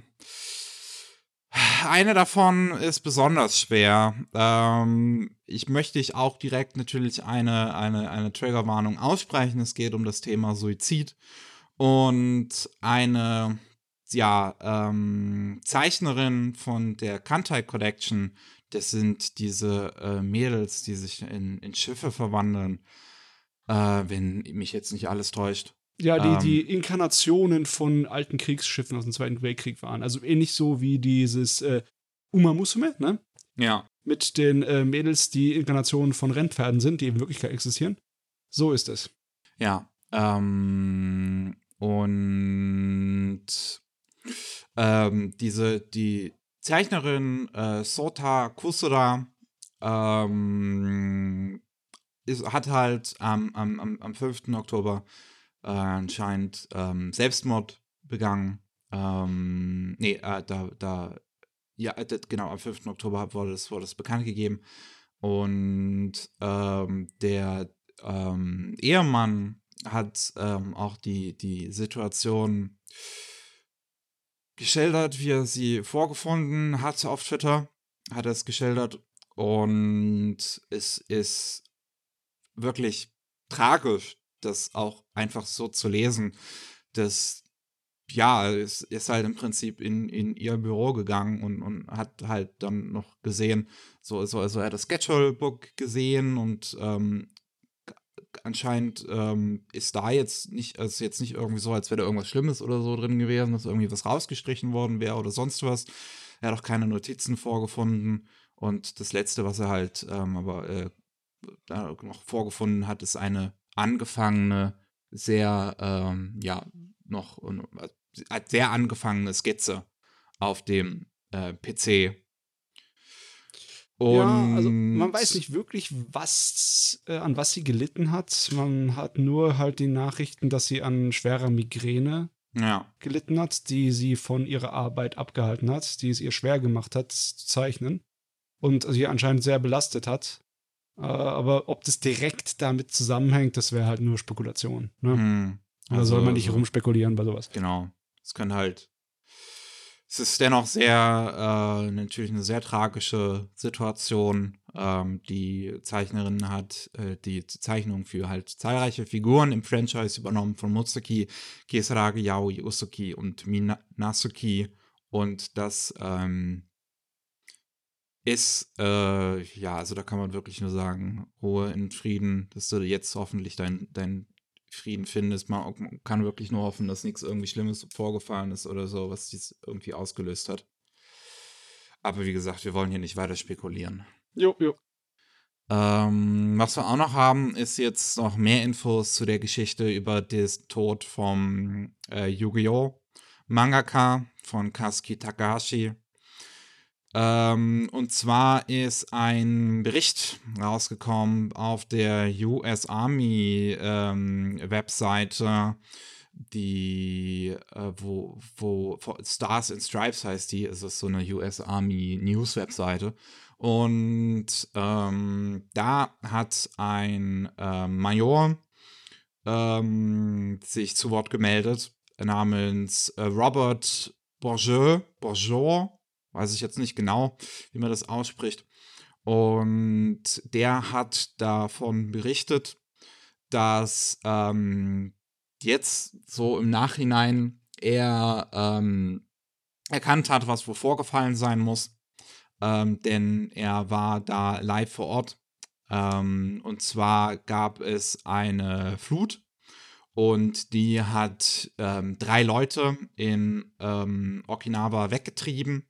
A: Eine davon ist besonders schwer. Ähm, ich möchte ich auch direkt natürlich eine, eine, eine Triggerwarnung aussprechen. Es geht um das Thema Suizid. Und eine ja, ähm, Zeichnerin von der Kantai Collection. Das sind diese äh, Mädels, die sich in, in Schiffe verwandeln, äh, wenn mich jetzt nicht alles täuscht.
B: Ja, die, ähm, die Inkarnationen von alten Kriegsschiffen aus dem Zweiten Weltkrieg waren. Also ähnlich so wie dieses äh, Uma Musume, ne?
A: Ja.
B: Mit den äh, Mädels, die Inkarnationen von Rennpferden sind, die in Wirklichkeit existieren. So ist es.
A: Ja. Ähm, und ähm, diese, die Zeichnerin äh, Sota Kusura ähm, ist, hat halt am, am, am 5. Oktober äh, anscheinend ähm, Selbstmord begangen. Ähm, nee, äh, da, da, ja, das, genau, am 5. Oktober wurde das, wurde bekannt gegeben. Und ähm, der ähm, Ehemann hat ähm, auch die, die Situation geschildert, wie er sie vorgefunden hat auf Twitter. Hat er es geschildert. Und es ist wirklich tragisch, das auch einfach so zu lesen. Das, ja, es ist halt im Prinzip in, in ihr Büro gegangen und, und hat halt dann noch gesehen, so, so also er hat das Schedule-Book gesehen und ähm, anscheinend ähm, ist da jetzt nicht, also jetzt nicht irgendwie so, als wäre da irgendwas Schlimmes oder so drin gewesen, dass irgendwie was rausgestrichen worden wäre oder sonst was. Er hat auch keine Notizen vorgefunden. Und das Letzte, was er halt ähm, aber äh, noch vorgefunden hat, ist eine angefangene, sehr, ähm, ja, noch äh, sehr angefangene Skizze auf dem äh, PC.
B: Und ja, also man weiß nicht wirklich, was, äh, an was sie gelitten hat. Man hat nur halt die Nachrichten, dass sie an schwerer Migräne
A: ja.
B: gelitten hat, die sie von ihrer Arbeit abgehalten hat, die es ihr schwer gemacht hat zu zeichnen und sie anscheinend sehr belastet hat. Äh, aber ob das direkt damit zusammenhängt, das wäre halt nur Spekulation. Ne?
A: Hm.
B: Also, da soll man nicht rumspekulieren bei sowas.
A: Genau. Es kann halt. Es ist dennoch sehr, äh, natürlich eine sehr tragische Situation. Ähm, die Zeichnerin hat äh, die Zeichnung für halt zahlreiche Figuren im Franchise übernommen von Mutsuki, Kisaragi, Yaoi, Usuki und Minasuki. Und das ähm, ist, äh, ja, also da kann man wirklich nur sagen, Ruhe in Frieden, dass du jetzt hoffentlich deinen dein Frieden findest. Man kann wirklich nur hoffen, dass nichts irgendwie Schlimmes vorgefallen ist oder so, was dies irgendwie ausgelöst hat. Aber wie gesagt, wir wollen hier nicht weiter spekulieren.
B: Jo, jo.
A: Ähm, was wir auch noch haben, ist jetzt noch mehr Infos zu der Geschichte über den Tod vom äh, Yu-Gi-Oh! Mangaka von Kazuki Takahashi. Ähm, und zwar ist ein Bericht rausgekommen auf der US Army ähm, Webseite, die, äh, wo, wo Stars and Stripes heißt die, es ist so eine US Army News Webseite. Und ähm, da hat ein äh, Major ähm, sich zu Wort gemeldet namens äh, Robert Bourgeois, weiß ich jetzt nicht genau, wie man das ausspricht. Und der hat davon berichtet, dass ähm, jetzt so im Nachhinein er ähm, erkannt hat, was wo vorgefallen sein muss. Ähm, denn er war da live vor Ort. Ähm, und zwar gab es eine Flut und die hat ähm, drei Leute in ähm, Okinawa weggetrieben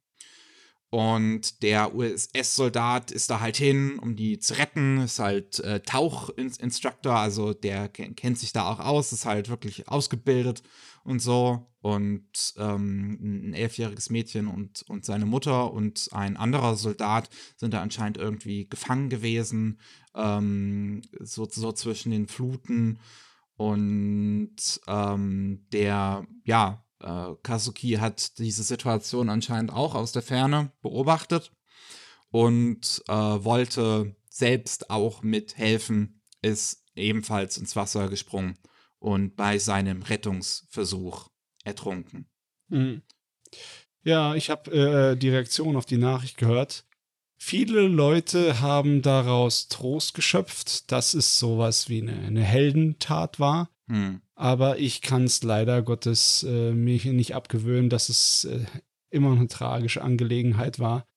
A: und der USS-Soldat ist da halt hin, um die zu retten. Ist halt äh, Tauchinstructor, also der kennt sich da auch aus, ist halt wirklich ausgebildet und so. Und ähm, ein elfjähriges Mädchen und, und seine Mutter und ein anderer Soldat sind da anscheinend irgendwie gefangen gewesen, ähm, so, so zwischen den Fluten. Und ähm, der, ja, äh, Kazuki hat diese Situation anscheinend auch aus der Ferne beobachtet und äh, wollte selbst auch mithelfen, ist ebenfalls ins Wasser gesprungen und bei seinem Rettungsversuch ertrunken.
B: Mhm. Ja, ich habe äh, die Reaktion auf die Nachricht gehört. Viele Leute haben daraus Trost geschöpft, dass es sowas wie eine, eine Heldentat war.
A: Hm.
B: Aber ich kann es leider Gottes äh, mir nicht abgewöhnen, dass es äh, immer eine tragische Angelegenheit war.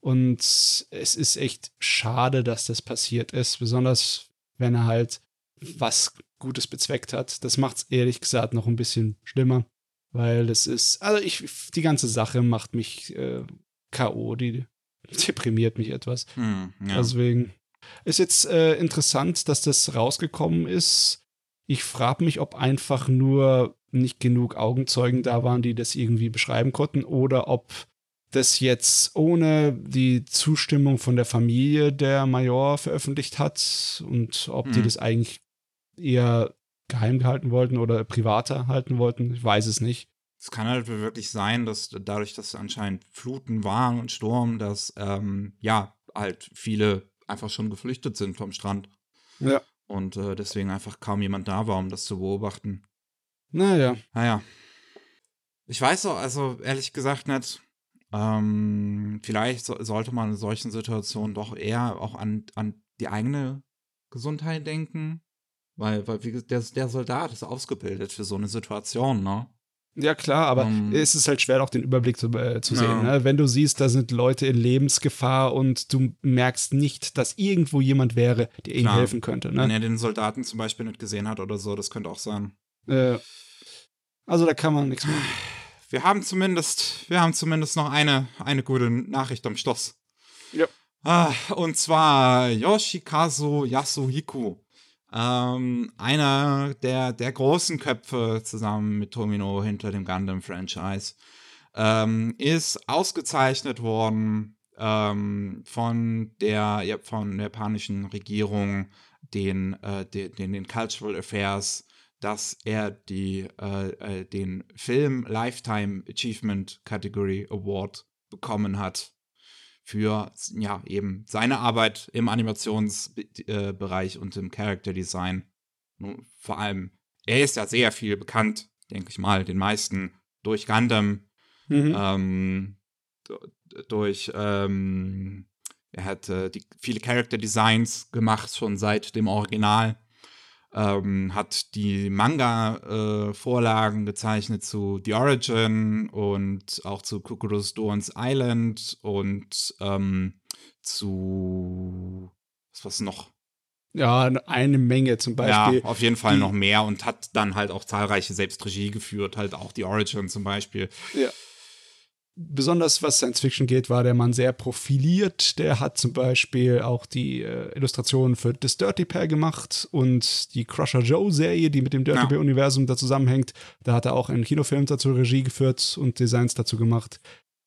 B: Und es ist echt schade, dass das passiert ist, besonders wenn er halt was Gutes bezweckt hat. Das macht es ehrlich gesagt noch ein bisschen schlimmer, weil das ist, also ich, die ganze Sache macht mich äh, K.O., die deprimiert mich etwas.
A: Hm, ja.
B: Deswegen ist jetzt äh, interessant, dass das rausgekommen ist ich frage mich, ob einfach nur nicht genug Augenzeugen da waren, die das irgendwie beschreiben konnten, oder ob das jetzt ohne die Zustimmung von der Familie der Major veröffentlicht hat und ob hm. die das eigentlich eher geheim gehalten wollten oder privater halten wollten. Ich weiß es nicht.
A: Es kann halt wirklich sein, dass dadurch, dass anscheinend Fluten waren und Sturm, dass ähm, ja halt viele einfach schon geflüchtet sind vom Strand.
B: Ja.
A: Und äh, deswegen einfach kaum jemand da war, um das zu beobachten.
B: Naja.
A: Naja. Ich weiß auch, also ehrlich gesagt nicht. Ähm, vielleicht so, sollte man in solchen Situationen doch eher auch an, an die eigene Gesundheit denken. Weil, weil wie, der, der Soldat ist ausgebildet für so eine Situation, ne?
B: Ja, klar, aber
A: Um,
B: es ist halt schwer, auch den Überblick zu, äh, zu
A: Ja.
B: sehen. Ne? Wenn du siehst, da sind Leute in Lebensgefahr und du merkst nicht, dass irgendwo jemand wäre, der ihnen helfen könnte.
A: Wenn
B: Ne?
A: er den Soldaten zum Beispiel nicht gesehen hat oder so, das könnte auch sein.
B: Äh, also da kann man nichts machen.
A: Wir haben zumindest, wir haben zumindest noch eine, eine gute Nachricht am Schluss.
B: Ja.
A: Ah, und zwar Yoshikazu Yasuhiko. Ähm, einer der, der großen Köpfe zusammen mit Tomino hinter dem Gundam-Franchise ähm, ist ausgezeichnet worden ähm, von der ja, von der japanischen Regierung, den, äh, den, den, Cultural Affairs, dass er die, äh, äh, den Film Lifetime Achievement Category Award bekommen hat für ja eben seine Arbeit im Animationsbereich und im Character Design. Vor allem, er ist ja sehr viel bekannt, denke ich mal, den meisten durch Gundam,
B: Mhm.
A: ähm, durch ähm, er hat äh, die, viele Character Designs gemacht, schon seit dem Original. Ähm, hat die Manga-Vorlagen gezeichnet zu The Origin und auch zu Kukuru's Dawn's Island und ähm, zu was war's noch?
B: Ja, eine Menge zum Beispiel.
A: ja, auf jeden Fall noch mehr und hat dann halt auch zahlreiche selbst Regie geführt, halt auch The Origin zum Beispiel.
B: Besonders was Science Fiction geht, war der Mann sehr profiliert. Der hat zum Beispiel auch die äh, Illustrationen für das Dirty Pair gemacht und die Crusher Joe Serie, die mit dem Dirty
A: Ja.
B: Pair Universum da zusammenhängt. Da hat er auch einen Kinofilm dazu Regie geführt und Designs dazu gemacht.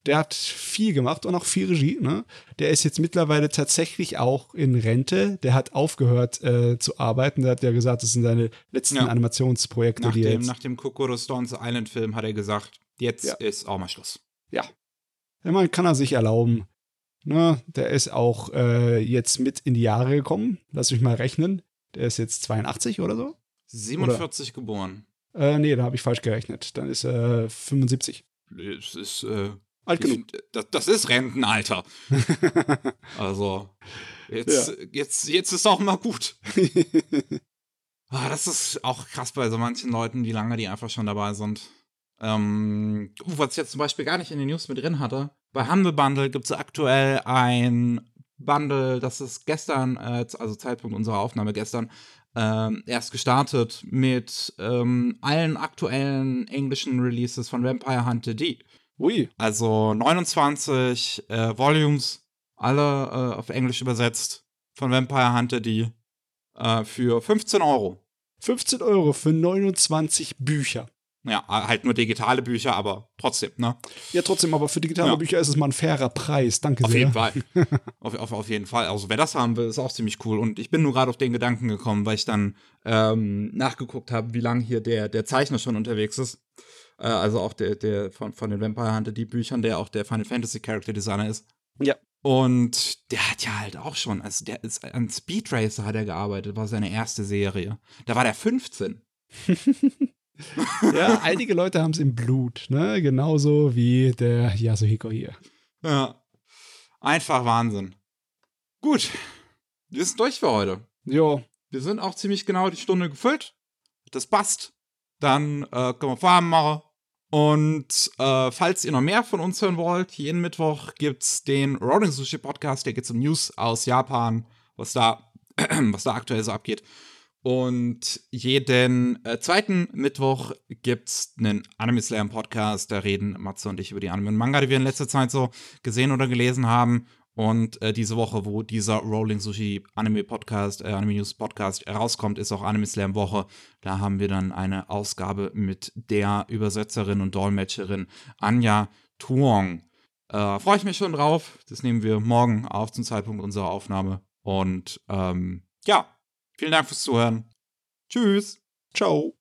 B: Der hat viel gemacht und auch viel Regie. Ne? Der ist jetzt mittlerweile tatsächlich auch in Rente. Der hat aufgehört äh, zu arbeiten. Der hat ja gesagt, das sind seine letzten
A: Ja.
B: Animationsprojekte,
A: Nach
B: die
A: dem, nach dem Kukuru's Dawn's Island Film hat er gesagt, jetzt
B: Ja.
A: ist auch mal Schluss.
B: Ja, man kann er sich erlauben. Ne, der ist auch äh, jetzt mit in die Jahre gekommen. Lass mich mal rechnen. Der ist jetzt 82 oder so?
A: 47 geboren.
B: Äh, nee, da habe ich falsch gerechnet. Dann ist er 75.
A: Es ist, äh,
B: Alt genug.
A: das, das ist Rentenalter. Also, jetzt, jetzt, jetzt ist auch mal gut. Ah, das ist auch krass bei so manchen Leuten, wie lange die einfach schon dabei sind. Ähm, was ich jetzt zum Beispiel gar nicht in den News mit drin hatte. Bei Humble Bundle gibt es aktuell ein Bundle, das ist gestern, äh, also Zeitpunkt unserer Aufnahme gestern, ähm, erst gestartet mit ähm, allen aktuellen englischen Releases von Vampire Hunter D.
B: Ui,
A: Also 29 äh, Volumes, alle äh, auf Englisch übersetzt von Vampire Hunter D äh, für 15 Euro.
B: 15 Euro für 29 Bücher.
A: Ja, halt nur digitale Bücher, aber trotzdem, ne?
B: Ja, trotzdem, aber für digitale
A: Ja.
B: Bücher ist es mal ein fairer Preis. Danke
A: Auf
B: sehr.
A: jeden Fall. auf, auf, auf jeden Fall. Also wer das haben will, ist auch ziemlich cool. Und ich bin nur gerade auf den Gedanken gekommen, weil ich dann ähm, nachgeguckt habe, wie lange hier der, der Zeichner schon unterwegs ist. Äh, also auch der, der von, von den Vampire Hunter, die Büchern, der auch der Final Fantasy Character Designer ist.
B: Ja.
A: Und der hat ja halt auch schon, also der ist an Speed Racer hat er gearbeitet, war seine erste Serie. Da war der 15.
B: Ja, einige Leute haben es im Blut, ne? Genauso wie der Yasuhiko hier.
A: Ja. Einfach Wahnsinn. Gut. Wir sind durch für heute.
B: Jo,
A: Wir sind auch ziemlich genau die Stunde gefüllt. Das passt. Dann äh, können wir Farben machen. Und äh, falls ihr noch mehr von uns hören wollt, jeden Mittwoch gibt's den Rolling Sushi Podcast, der geht um News aus Japan, was da, was da aktuell so abgeht. Und jeden äh, zweiten Mittwoch gibt's einen Anime Slam Podcast, da reden Matze und ich über die Anime und Manga, die wir in letzter Zeit so gesehen oder gelesen haben. Und äh, diese Woche, wo dieser Rolling Sushi Anime Podcast, äh, Anime News Podcast rauskommt, ist auch Anime Slam Woche. Da haben wir dann eine Ausgabe mit der Übersetzerin und Dolmetscherin Anja Tuong. Äh, Freue ich mich schon drauf. Das nehmen wir morgen auf zum Zeitpunkt unserer Aufnahme. Und ähm, ja, vielen Dank fürs Zuhören. Tschüss.
B: ciao.